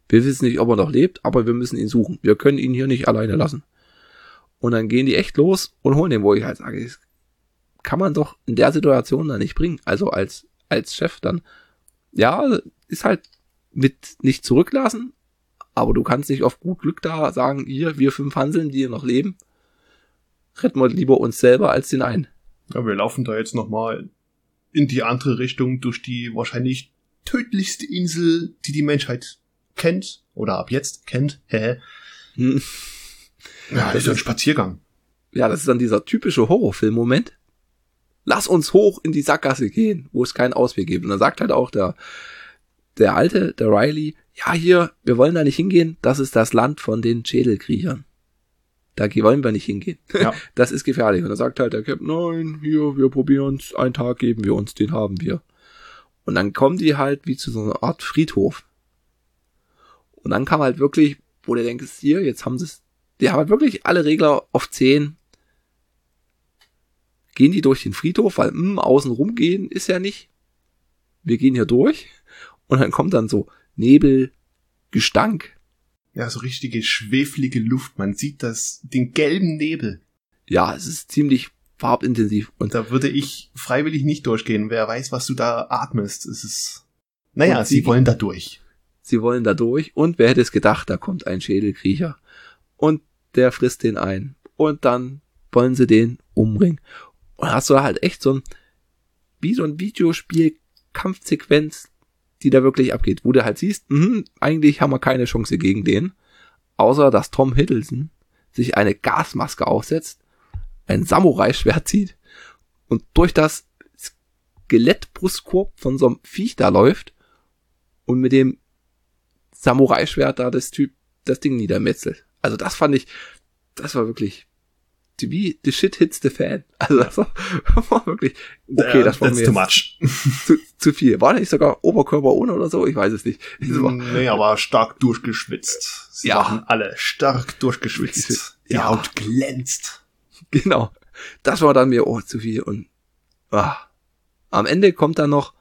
[SPEAKER 2] Wir wissen nicht, ob er noch lebt, aber wir müssen ihn suchen. Wir können ihn hier nicht alleine lassen. Und dann gehen die echt los und holen den, wo ich halt sage, das kann man doch in der Situation dann nicht bringen. Also als, als Chef dann, ja, ist halt mit nicht zurücklassen, aber du kannst nicht auf gut Glück da sagen, hier, wir fünf Hanseln, die hier noch leben, retten wir lieber uns selber als den einen.
[SPEAKER 1] Ja, wir laufen da jetzt nochmal in die andere Richtung durch die wahrscheinlich tödlichste Insel, die die Menschheit kennt oder ab jetzt kennt. Hä? Hm. Ja, das ist ein Spaziergang.
[SPEAKER 2] Ja, das ist dann dieser typische Horrorfilm-Moment. Lass uns hoch in die Sackgasse gehen, wo es keinen Ausweg gibt. Und dann sagt halt auch der, der Alte, der Riley, ja, hier, wir wollen da nicht hingehen, das ist das Land von den Schädelkriechern. Da wollen wir nicht hingehen. Ja. (laughs) Das ist gefährlich. Und da sagt halt der Captain, nein, hier, wir probieren's, einen Tag geben wir uns, den haben wir. Und dann kommen die halt wie zu so einer Art Friedhof. Und dann kam halt wirklich, wo der denkt, hier, jetzt haben sie es, die haben halt wirklich alle Regler auf 10. Gehen die durch den Friedhof, weil, mh, hm, außen rumgehen ist ja nicht. Wir gehen hier durch. Und dann kommt dann so Nebel, Gestank.
[SPEAKER 1] Ja, so richtige schweflige Luft. Man sieht das, den gelben Nebel.
[SPEAKER 2] Ja, es ist ziemlich farbintensiv.
[SPEAKER 1] Und da würde ich freiwillig nicht durchgehen. Wer weiß, was du da atmest. Es ist, naja, sie, sie wollen da durch.
[SPEAKER 2] Sie wollen da durch. Und wer hätte es gedacht, da kommt ein Schädelkriecher. Und der frisst den ein. Und dann wollen sie den umbringen. Und hast du halt echt so ein, wie so ein Videospiel Kampfsequenz die da wirklich abgeht, wo du halt siehst, mh, eigentlich haben wir keine Chance gegen den, außer dass Tom Hiddleston sich eine Gasmaske aufsetzt, ein Samurai-Schwert zieht und durch das Skelettbrustkorb von so einem Viech da läuft und mit dem Samurai-Schwert da das Typ das Ding niedermetzelt. Also das fand ich, das war wirklich wie the shit hits the fan. (laughs) Also das war, wirklich okay, das war mir
[SPEAKER 1] too much. (laughs)
[SPEAKER 2] Zu, zu viel. War nicht sogar Oberkörper ohne oder so? Ich weiß es nicht.
[SPEAKER 1] War, nee, aber stark durchgeschwitzt. Sie ja. waren alle stark durchgeschwitzt. Die ja. Haut glänzt.
[SPEAKER 2] Genau. Das war dann mir oh zu viel und ah. am Ende kommt dann noch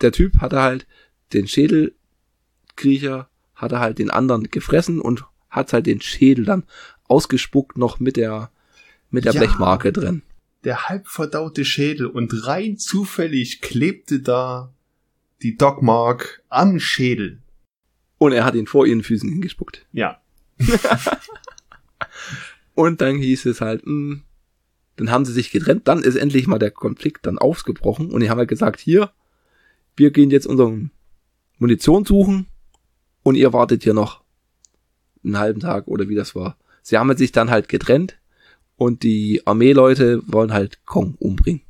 [SPEAKER 2] der Typ hatte halt den Schädelkriecher hatte halt den anderen gefressen und hat halt den Schädel dann ausgespuckt noch mit der, mit der ja. Blechmarke drin.
[SPEAKER 1] der halb verdaute Schädel und rein zufällig klebte da die Dogmark am Schädel.
[SPEAKER 2] Und er hat ihn vor ihren Füßen hingespuckt.
[SPEAKER 1] Ja. (laughs)
[SPEAKER 2] Und dann hieß es halt, mh, dann haben sie sich getrennt, dann ist endlich mal der Konflikt dann ausgebrochen und die haben halt gesagt, hier, wir gehen jetzt unseren Munition suchen und ihr wartet hier noch einen halben Tag oder wie das war. Sie haben sich dann halt getrennt und die Armeeleute wollen halt Kong umbringen.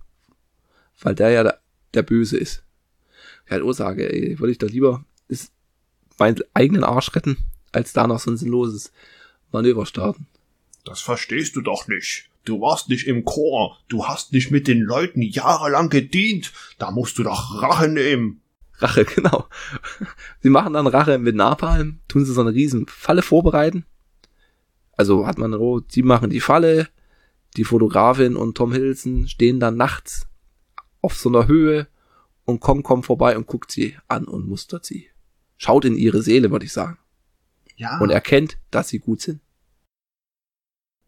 [SPEAKER 2] Weil der ja der, der Böse ist. Ich halt sage, ey, würde ich doch lieber ist meinen eigenen Arsch retten, als da noch so ein sinnloses Manöver starten.
[SPEAKER 1] Das verstehst du doch nicht. Du warst nicht im Chor, du hast nicht mit den Leuten jahrelang gedient, da musst du doch Rache nehmen.
[SPEAKER 2] Rache, (laughs) genau. Sie machen dann Rache mit Napalm, tun sie so eine riesen Falle vorbereiten. Also hat man, oh, sie machen die Falle, die Fotografin und Tom Hiddleston stehen dann nachts auf so einer Höhe und Kong kommt vorbei und guckt sie an und mustert sie. Schaut in ihre Seele, würde ich sagen.
[SPEAKER 1] Ja.
[SPEAKER 2] Und erkennt, dass sie gut sind.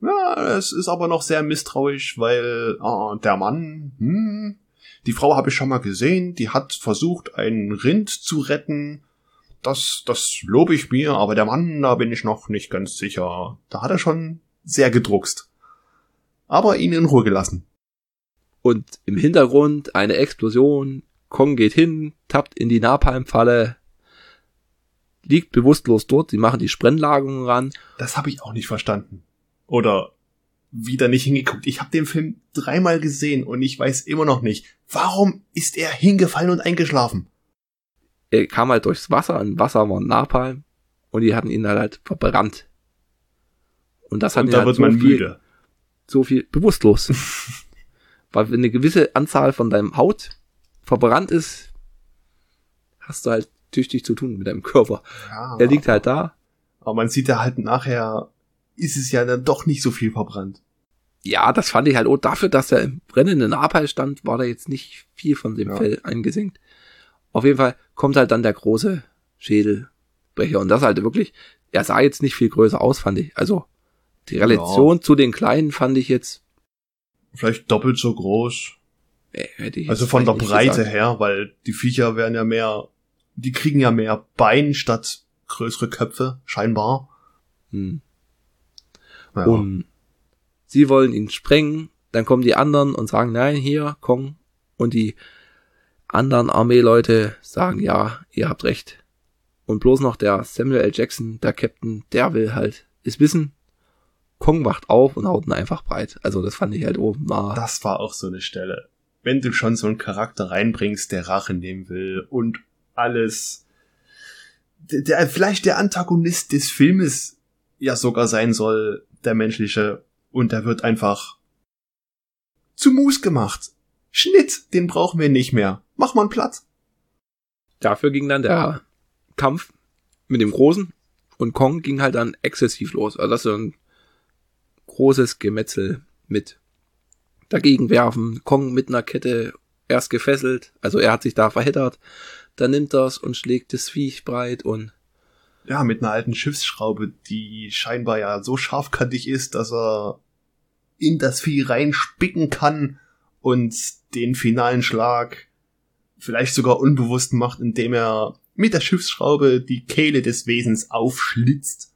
[SPEAKER 1] Ja, es ist aber noch sehr misstrauisch, weil ah, der Mann, hm, die Frau habe ich schon mal gesehen, die hat versucht, ein Rind zu retten. Das, das lobe ich mir, aber der Mann, da bin ich noch nicht ganz sicher. Da hat er schon sehr gedruckst. Aber ihn in Ruhe gelassen.
[SPEAKER 2] Und im Hintergrund eine Explosion. Kong geht hin, tappt in die Napalmfalle, liegt bewusstlos dort. Sie machen die Sprenglagerung ran.
[SPEAKER 1] Das habe ich auch nicht verstanden. Oder wieder nicht hingeguckt. Ich habe den Film dreimal gesehen und ich weiß immer noch nicht, warum ist er hingefallen und eingeschlafen?
[SPEAKER 2] Er kam halt durchs Wasser, im Wasser war Napalm und die hatten ihn halt, halt verbrannt. Und das hat
[SPEAKER 1] Und
[SPEAKER 2] ihn
[SPEAKER 1] da
[SPEAKER 2] halt
[SPEAKER 1] wird
[SPEAKER 2] so
[SPEAKER 1] man
[SPEAKER 2] viel,
[SPEAKER 1] müde.
[SPEAKER 2] so viel bewusstlos. (laughs) Weil wenn eine gewisse Anzahl von deinem Haut verbrannt ist, hast du halt tüchtig zu tun mit deinem Körper.
[SPEAKER 1] Ja,
[SPEAKER 2] Er liegt halt da.
[SPEAKER 1] Aber man sieht ja halt nachher, ist es ja dann doch nicht so viel verbrannt.
[SPEAKER 2] Ja, das fand ich halt auch dafür, dass er im brennenden Napalm stand, war da jetzt nicht viel von dem
[SPEAKER 1] Ja.
[SPEAKER 2] Fell eingesenkt. Auf jeden Fall kommt halt dann der große Schädelbrecher und das halt wirklich, er sah jetzt nicht viel größer aus, fand ich. Also die Relation zu den kleinen fand ich jetzt,
[SPEAKER 1] Vielleicht doppelt so groß.
[SPEAKER 2] äh, hätte ich
[SPEAKER 1] Also von der Breite
[SPEAKER 2] gesagt.
[SPEAKER 1] her, weil die Viecher werden ja mehr, die kriegen ja mehr Bein statt größere Köpfe, scheinbar.
[SPEAKER 2] Hm.
[SPEAKER 1] Ja.
[SPEAKER 2] Und sie wollen ihn sprengen, dann kommen die anderen und sagen, nein, hier, Kong. Und die anderen Armeeleute sagen, ja, ihr habt recht. Und bloß noch der Samuel L. Jackson, der Captain, der will halt es wissen. Kong wacht auf und haut ihn einfach breit. Also das fand ich halt oben nah.
[SPEAKER 1] Das war auch so eine Stelle. Wenn du schon so einen Charakter reinbringst, der Rache nehmen will und alles, der, der vielleicht der Antagonist des Filmes ja sogar sein soll, der menschliche, und der wird einfach zu Mus gemacht. Schnitt, den brauchen wir nicht mehr. Mach mal einen Platz.
[SPEAKER 2] Dafür ging dann der Kampf mit dem Großen und Kong ging halt dann exzessiv los. Also das ist so ein großes Gemetzel mit dagegen werfen. Kong mit einer Kette erst gefesselt, also er hat sich da verheddert, dann nimmt er's und schlägt das Viech breit und
[SPEAKER 1] Ja, mit einer alten Schiffsschraube, die scheinbar ja so scharfkantig ist, dass er in das Vieh reinspicken kann und den finalen Schlag vielleicht sogar unbewusst macht, indem er mit der Schiffsschraube die Kehle des Wesens aufschlitzt.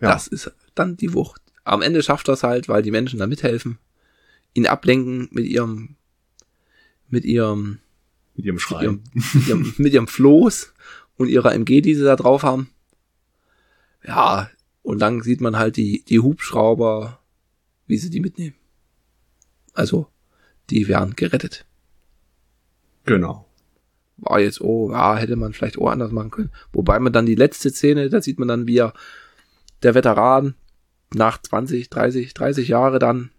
[SPEAKER 1] Ja.
[SPEAKER 2] das ist dann die Wucht. Am Ende schafft er es halt, weil die Menschen da mithelfen, ihn ablenken mit ihrem mit ihrem
[SPEAKER 1] Mit ihrem
[SPEAKER 2] mit
[SPEAKER 1] Schrei.
[SPEAKER 2] ihrem, mit ihrem, (laughs) mit ihrem Floß und ihrer MG, die sie da drauf haben. Ja, und dann sieht man halt die, die Hubschrauber, wie sie die mitnehmen. Also, die werden gerettet.
[SPEAKER 1] Genau.
[SPEAKER 2] War jetzt, oh, ja, hätte man vielleicht auch anders machen können. Wobei man dann die letzte Szene, da sieht man dann, wie er, der Veteran nach 20, 30, 30 Jahre dann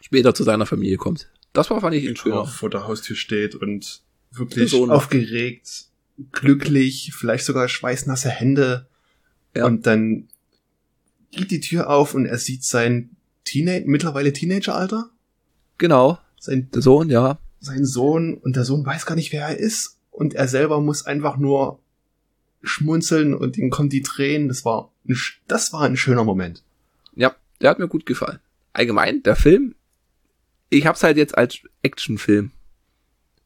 [SPEAKER 2] später zu seiner Familie kommt. Das war, fand ich, ein schöner.
[SPEAKER 1] Vor der Haustür steht und wirklich
[SPEAKER 2] Sohn.
[SPEAKER 1] aufgeregt, glücklich, vielleicht sogar schweißnasse Hände.
[SPEAKER 2] Ja.
[SPEAKER 1] Und dann geht die Tür auf und er sieht sein Teenager, mittlerweile Teenageralter,
[SPEAKER 2] Genau,
[SPEAKER 1] sein,
[SPEAKER 2] Sohn, ja.
[SPEAKER 1] sein Sohn und der Sohn weiß gar nicht, wer er ist und er selber muss einfach nur schmunzeln und ihm kommen die Tränen. Das war, ein, das war ein schöner Moment.
[SPEAKER 2] Ja, der hat mir gut gefallen. Allgemein, der Film ich hab's halt jetzt als Actionfilm.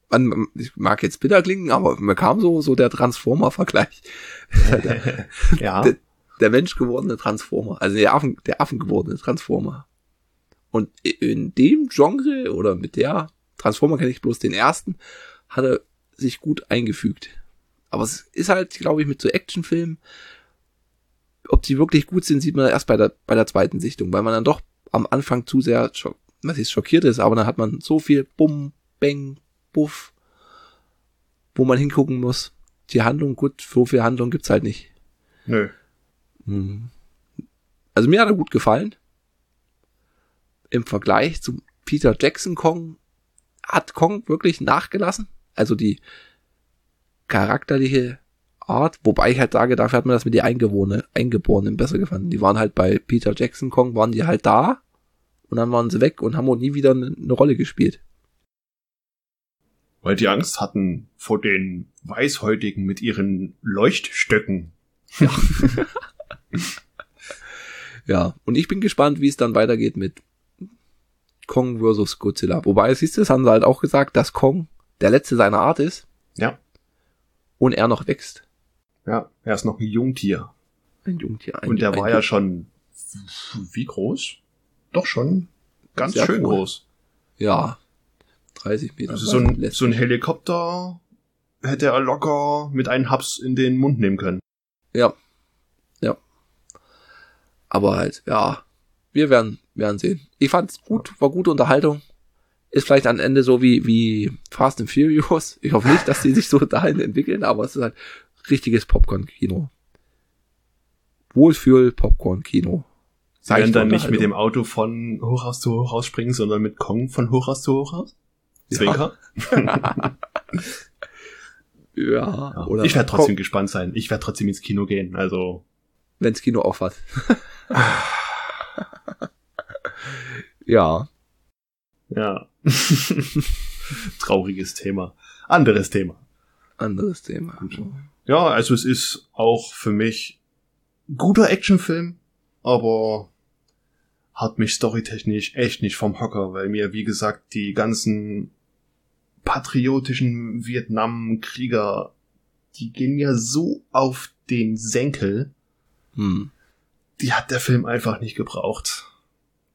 [SPEAKER 2] Man, ich mag jetzt bitter klingen, aber mir kam so, so der Transformer-Vergleich. (laughs)
[SPEAKER 1] ja.
[SPEAKER 2] Der, der Mensch gewordene Transformer, also der Affen, der Affen gewordene Transformer. Und in dem Genre oder mit der Transformer kenne ich bloß den ersten, hat er sich gut eingefügt. Aber es ist halt, glaube ich, mit so Actionfilmen, ob die wirklich gut sind, sieht man erst bei der, bei der zweiten Sichtung, weil man dann doch am Anfang zu sehr, schock, was ist schockiert ist, aber dann hat man so viel Bumm, Bang, Buff, wo man hingucken muss. Die Handlung, gut, so viel Handlung gibt's halt nicht.
[SPEAKER 1] Nö.
[SPEAKER 2] Mhm. Also mir hat er gut gefallen. Im Vergleich zu Peter Jackson Kong hat Kong wirklich nachgelassen. Also die charakterliche Art, wobei ich halt sage, dafür hat man das mit den Eingeborenen, Eingeborenen besser gefunden. Die waren halt bei Peter Jackson Kong, waren die halt da und dann waren sie weg und haben auch nie wieder eine, eine Rolle gespielt.
[SPEAKER 1] Weil die Angst hatten vor den Weißhäutigen mit ihren Leuchtstöcken.
[SPEAKER 2] Ja. (laughs) ja, und ich bin gespannt, wie es dann weitergeht mit Kong vs. Godzilla. Wobei, siehst du, das haben sie halt auch gesagt, dass Kong der letzte seiner Art ist.
[SPEAKER 1] Ja.
[SPEAKER 2] Und er noch wächst.
[SPEAKER 1] Ja, er ist noch ein Jungtier.
[SPEAKER 2] Ein Jungtier. Ein,
[SPEAKER 1] Und der
[SPEAKER 2] ein
[SPEAKER 1] war ja schon, wie groß? Doch schon ganz
[SPEAKER 2] Sehr
[SPEAKER 1] schön
[SPEAKER 2] cool.
[SPEAKER 1] groß.
[SPEAKER 2] Ja. 30 Meter.
[SPEAKER 1] Also so ein, so ein. Helikopter hätte er locker mit einem Haps in den Mund nehmen können.
[SPEAKER 2] Ja. Ja. Aber halt, ja. Wir werden, werden sehen. Ich fand's gut, war gute Unterhaltung. Ist vielleicht am Ende so wie, wie Fast and Furious. Ich hoffe nicht, dass die sich so (laughs) dahin entwickeln, aber es ist halt richtiges Popcorn-Kino. Wohlfühl-Popcorn-Kino.
[SPEAKER 1] Sie werden dann nicht mit dem Auto von Hochhaus zu Hochhaus springen, sondern mit Kong von Hochhaus zu Hochhaus?
[SPEAKER 2] Ja.
[SPEAKER 1] Zwinker? (laughs)
[SPEAKER 2] Ja,
[SPEAKER 1] Ja.
[SPEAKER 2] oder
[SPEAKER 1] ich werde trotzdem gespannt sein. Ich werde trotzdem ins Kino gehen. Also,
[SPEAKER 2] wenn's Kino auf hat. (laughs) ja.
[SPEAKER 1] ja. (laughs) Trauriges Thema. Anderes Thema.
[SPEAKER 2] Anderes Thema.
[SPEAKER 1] Ja, also es ist auch für mich guter Actionfilm, aber hat mich storytechnisch echt nicht vom Hocker, weil mir, wie gesagt, die ganzen patriotischen Vietnam-Krieger, die gehen ja so auf den Senkel,
[SPEAKER 2] Hm.
[SPEAKER 1] die hat der Film einfach nicht gebraucht.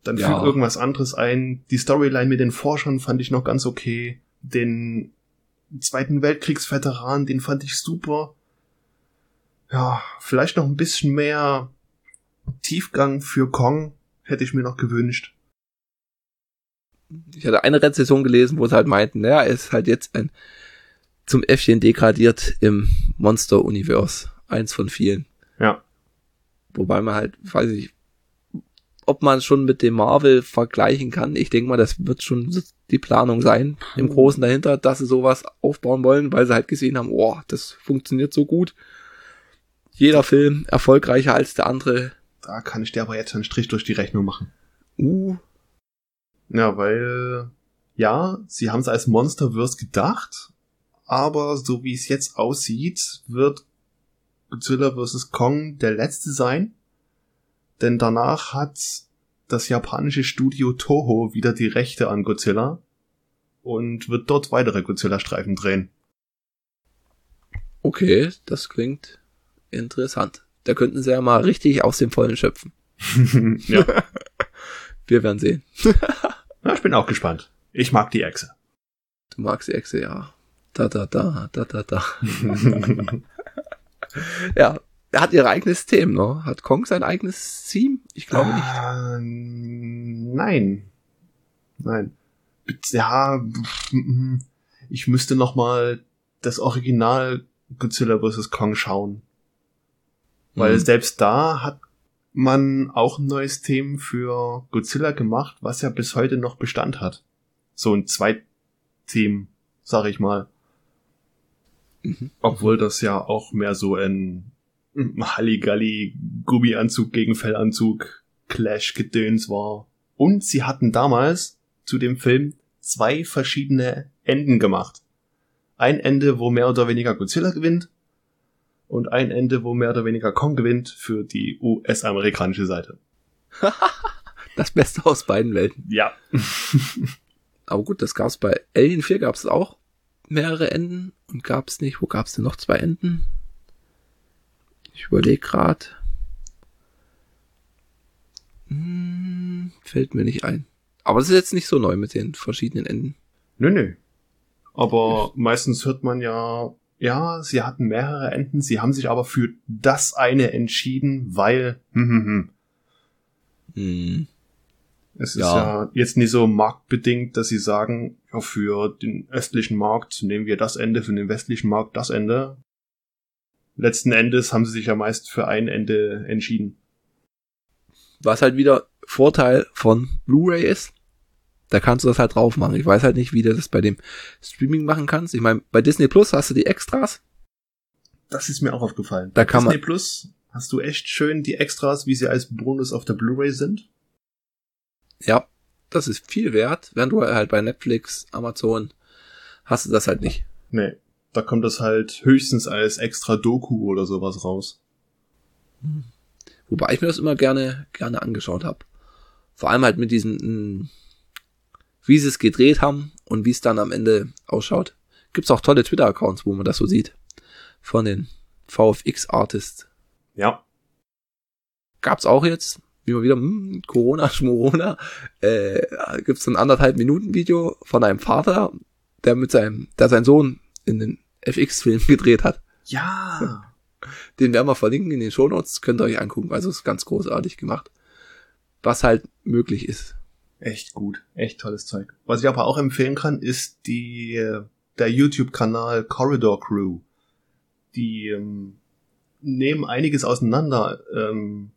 [SPEAKER 1] Dann
[SPEAKER 2] Ja.
[SPEAKER 1] fügt irgendwas anderes ein. Die Storyline mit den Forschern fand ich noch ganz okay. Den Zweiten Weltkriegsveteran, den fand ich super. Ja, vielleicht noch ein bisschen mehr Tiefgang für Kong hätte ich mir noch gewünscht.
[SPEAKER 2] Ich hatte eine Rezension gelesen, wo sie halt meinten, naja, er ist halt jetzt ein zum Äffchen degradiert im Monster-Universe. Eins von vielen.
[SPEAKER 1] Ja.
[SPEAKER 2] Wobei man halt, weiß ich, ob man schon mit dem Marvel vergleichen kann. Ich denke mal, das wird schon die Planung sein, im Großen dahinter, dass sie sowas aufbauen wollen, weil sie halt gesehen haben, oh, das funktioniert so gut. Jeder Film erfolgreicher als der andere.
[SPEAKER 1] Da kann ich dir aber jetzt einen Strich durch die Rechnung machen.
[SPEAKER 2] Uh,
[SPEAKER 1] Ja, weil, ja, sie haben es als Monsterverse gedacht, aber so wie es jetzt aussieht, wird Godzilla vs. Kong der letzte sein, denn danach hat das japanische Studio Toho wieder die Rechte an Godzilla und wird dort weitere Godzilla-Streifen drehen.
[SPEAKER 2] okay, das klingt interessant. Da könnten sie ja mal richtig aus dem Vollen schöpfen. (laughs)
[SPEAKER 1] ja.
[SPEAKER 2] Wir werden sehen. (laughs)
[SPEAKER 1] ja, ich bin auch gespannt. Ich mag die Echse.
[SPEAKER 2] Du magst die Echse, ja. Da, da, da, da, da, da. (laughs) Ja, er hat ihr eigenes Thema, ne? Hat Kong sein eigenes Theme? Ich glaube nicht.
[SPEAKER 1] Äh, nein. Nein. Bitte, Ja, ich müsste noch mal das Original Godzilla vs. Kong schauen. Weil
[SPEAKER 2] Hm.
[SPEAKER 1] selbst da hat man auch ein neues Thema für Godzilla gemacht, was ja bis heute noch Bestand hat. So ein Zweitthema, sag ich mal.
[SPEAKER 2] Mhm.
[SPEAKER 1] Obwohl das ja auch mehr so ein Halligalli Gummianzug gegen Fellanzug Clash Gedöns war. Und sie hatten damals zu dem Film zwei verschiedene Enden gemacht. Ein Ende, wo mehr oder weniger Godzilla gewinnt und ein Ende, wo mehr oder weniger Kong gewinnt für die US-amerikanische Seite. (laughs)
[SPEAKER 2] Das Beste aus beiden Welten.
[SPEAKER 1] Ja. (laughs)
[SPEAKER 2] Aber gut, das gab's bei Alien 4 gab's auch mehrere Enden und gab's nicht. Wo gab's denn noch zwei Enden? Ich überlege grad. Hm, fällt mir nicht ein. Aber es ist jetzt nicht so neu mit den verschiedenen Enden.
[SPEAKER 1] Nö, nö. Aber meistens hört man ja, ja, sie hatten mehrere Enden, sie haben sich aber für das eine entschieden, weil, hm, hm, hm.
[SPEAKER 2] Hm.
[SPEAKER 1] Es ist
[SPEAKER 2] Ja.
[SPEAKER 1] ja jetzt nicht so marktbedingt, dass sie sagen, ja, für den östlichen Markt nehmen wir das Ende, für den westlichen Markt das Ende. Letzten Endes haben sie sich ja meist für ein Ende entschieden.
[SPEAKER 2] Was halt wieder Vorteil von Blu-ray ist, da kannst du das halt drauf machen. Ich weiß halt nicht, wie du das bei dem Streaming machen kannst. Ich meine, bei Disney Plus hast du die Extras.
[SPEAKER 1] Das ist mir auch aufgefallen.
[SPEAKER 2] Da kann
[SPEAKER 1] Disney
[SPEAKER 2] man-
[SPEAKER 1] Plus hast du echt schön die Extras, wie sie als Bonus auf der Blu-ray sind.
[SPEAKER 2] Ja, das ist viel wert, während du halt bei Netflix, Amazon hast du das halt nicht.
[SPEAKER 1] Nee, da kommt das halt höchstens als extra Doku oder sowas raus.
[SPEAKER 2] Wobei ich mir das immer gerne, gerne angeschaut habe. Vor allem halt mit diesen, mh, wie sie es gedreht haben und wie es dann am Ende ausschaut. Gibt's auch tolle Twitter-Accounts, wo man das so sieht. Von den VFX-Artists.
[SPEAKER 1] Ja,
[SPEAKER 2] Gab's auch jetzt, wie mal wieder, hm, Corona, (laughs) Schmorona, äh, gibt's ein anderthalb Minuten Video von einem Vater, der mit seinem, der seinen Sohn in den FX-Film (laughs) gedreht hat.
[SPEAKER 1] ja. (laughs)
[SPEAKER 2] Den werden wir verlinken in den Shownotes, könnt ihr euch angucken. Also ist ganz großartig gemacht. Was halt möglich ist.
[SPEAKER 1] Echt gut, echt tolles Zeug. Was ich aber auch empfehlen kann, ist die äh, der YouTube-Kanal Corridor Crew. Die ähm, nehmen einiges auseinander. Ähm,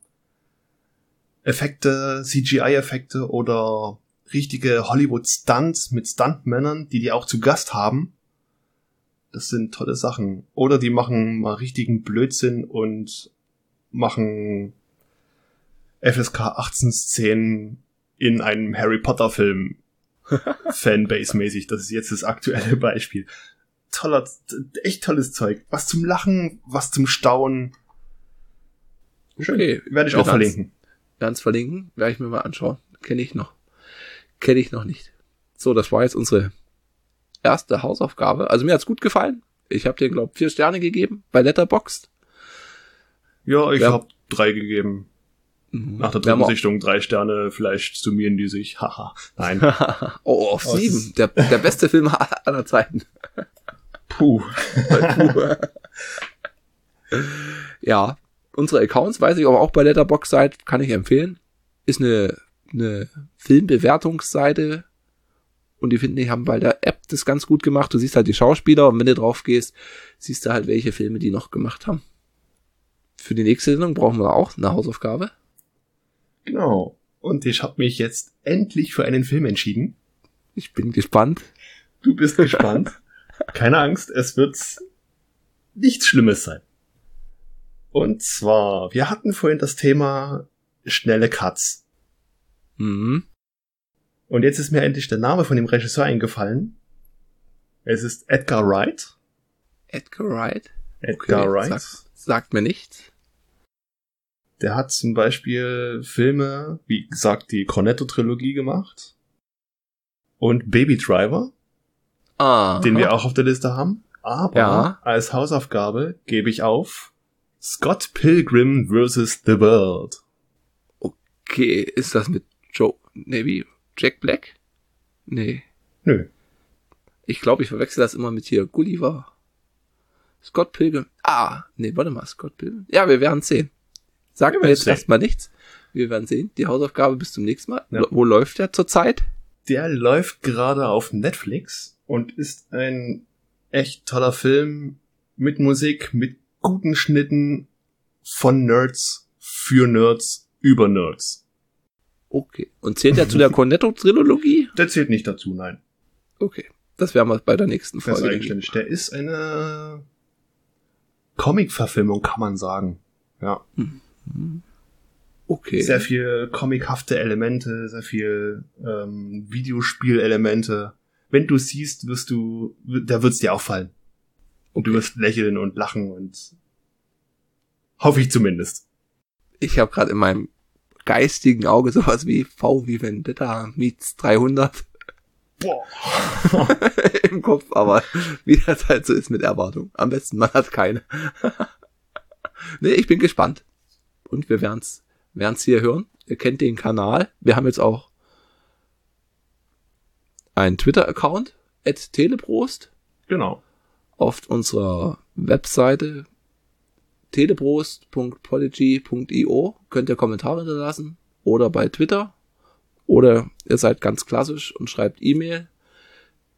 [SPEAKER 1] Effekte, CGI-Effekte oder richtige Hollywood-Stunts mit Stuntmännern, die die auch zu Gast haben. Das sind tolle Sachen. Oder die machen mal richtigen Blödsinn und machen FSK 18 Szenen in einem Harry Potter Film (laughs) Fanbase-mäßig. Das ist jetzt das aktuelle (laughs) Beispiel. Toller, echt tolles Zeug. Was zum Lachen, was zum Staunen. Schön.
[SPEAKER 2] Okay,
[SPEAKER 1] Werde ich auch verlinken.
[SPEAKER 2] werden's verlinken, werde ich mir mal anschauen. Kenne ich noch. Kenne ich noch nicht. So, das war jetzt unsere erste Hausaufgabe. Also mir hat's gut gefallen. Ich habe dir, glaube vier Sterne gegeben bei Letterboxd.
[SPEAKER 1] Ja, ich
[SPEAKER 2] Ja.
[SPEAKER 1] hab drei gegeben.
[SPEAKER 2] Mhm.
[SPEAKER 1] Nach der dritten Sichtung drei Sterne, vielleicht summieren die sich. Haha. (laughs) Nein. (laughs)
[SPEAKER 2] oh, auf
[SPEAKER 1] Oh,
[SPEAKER 2] sieben. Der, der beste Film (laughs) aller Zeiten.
[SPEAKER 1] Puh.
[SPEAKER 2] ja, unsere Accounts, weiß ich, aber auch bei Letterboxd seid, kann ich empfehlen. Ist eine, eine Filmbewertungsseite und die finden, die haben bei der App das ganz gut gemacht. Du siehst halt die Schauspieler und wenn du drauf gehst, siehst du halt, welche Filme die noch gemacht haben. Für die nächste Sendung brauchen wir auch eine Hausaufgabe.
[SPEAKER 1] Genau. Und ich habe mich jetzt endlich für einen Film entschieden.
[SPEAKER 2] Ich bin gespannt.
[SPEAKER 1] Du bist gespannt. (laughs) Keine Angst, es wird nichts Schlimmes sein. Und zwar, wir hatten vorhin das Thema schnelle Cuts.
[SPEAKER 2] Mhm.
[SPEAKER 1] Und jetzt ist mir endlich der Name von dem Regisseur eingefallen. Es ist Edgar Wright.
[SPEAKER 2] Edgar Wright.
[SPEAKER 1] Edgar Wright.
[SPEAKER 2] Sagt, sagt mir nichts.
[SPEAKER 1] Der hat zum Beispiel Filme, wie gesagt, die Cornetto-Trilogie gemacht. Und Baby Driver,
[SPEAKER 2] Ah.
[SPEAKER 1] den wir auch auf der Liste haben. Aber
[SPEAKER 2] Ja.
[SPEAKER 1] als Hausaufgabe gebe ich auf Scott Pilgrim vs. The World.
[SPEAKER 2] Okay, ist das mit Joe, nee, wie? Jack Black? Nee.
[SPEAKER 1] Nö.
[SPEAKER 2] Ich glaube, ich verwechsel das immer mit hier Gulliver. Scott Pilgrim. Ah, nee, warte mal, Scott Pilgrim. Ja, wir werden sehen. Sagt
[SPEAKER 1] Wir
[SPEAKER 2] mir jetzt erstmal nichts. Wir werden sehen. Die Hausaufgabe bis zum nächsten Mal.
[SPEAKER 1] Ja.
[SPEAKER 2] Wo läuft der zurzeit?
[SPEAKER 1] Der läuft gerade auf Netflix und ist ein echt toller Film mit Musik, mit guten Schnitten von Nerds für Nerds über Nerds.
[SPEAKER 2] Okay. Und zählt er zu der (laughs) Cornetto-Trilogie?
[SPEAKER 1] Der zählt nicht dazu, nein.
[SPEAKER 2] Okay. Das werden wir bei der nächsten
[SPEAKER 1] Der ist
[SPEAKER 2] Folge.
[SPEAKER 1] eigenständig. Der ist eine Comic-Verfilmung, kann man sagen. Ja.
[SPEAKER 2] Okay.
[SPEAKER 1] Sehr viel comichafte Elemente, sehr viel ähm, Videospielelemente. Wenn du siehst, wirst du, da wird's dir auffallen. Und du wirst lächeln und lachen und hoffe ich zumindest.
[SPEAKER 2] Ich habe gerade in meinem geistigen Auge sowas wie V wie Vendetta meets 300.
[SPEAKER 1] Boah. (laughs)
[SPEAKER 2] im Kopf, aber wie das halt so ist mit Erwartung. Am besten, man hat keine. (laughs) nee, ich bin gespannt. Und wir werden's, werden's hier hören. Ihr kennt den Kanal. Wir haben jetzt auch einen Twitter-Account, at teleprost.
[SPEAKER 1] Genau.
[SPEAKER 2] Auf unserer Webseite teleprost.podigy.io könnt ihr Kommentare hinterlassen oder bei Twitter oder ihr seid ganz klassisch und schreibt E-Mail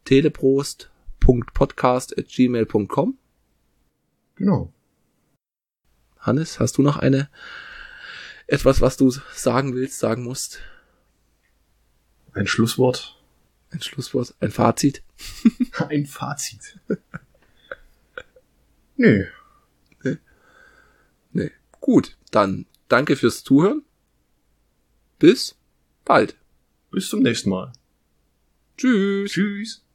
[SPEAKER 2] teleprost.podcast.gmail.com.
[SPEAKER 1] Genau.
[SPEAKER 2] Hannes, hast du noch eine etwas, was du sagen willst, sagen musst?
[SPEAKER 1] Ein Schlusswort.
[SPEAKER 2] Ein Schlusswort, ein Fazit? (laughs)
[SPEAKER 1] Ein Fazit. (laughs) Nö.
[SPEAKER 2] Nee. Gut, dann danke fürs Zuhören. Bis bald.
[SPEAKER 1] Bis zum nächsten Mal.
[SPEAKER 2] Tschüss.
[SPEAKER 1] Tschüss.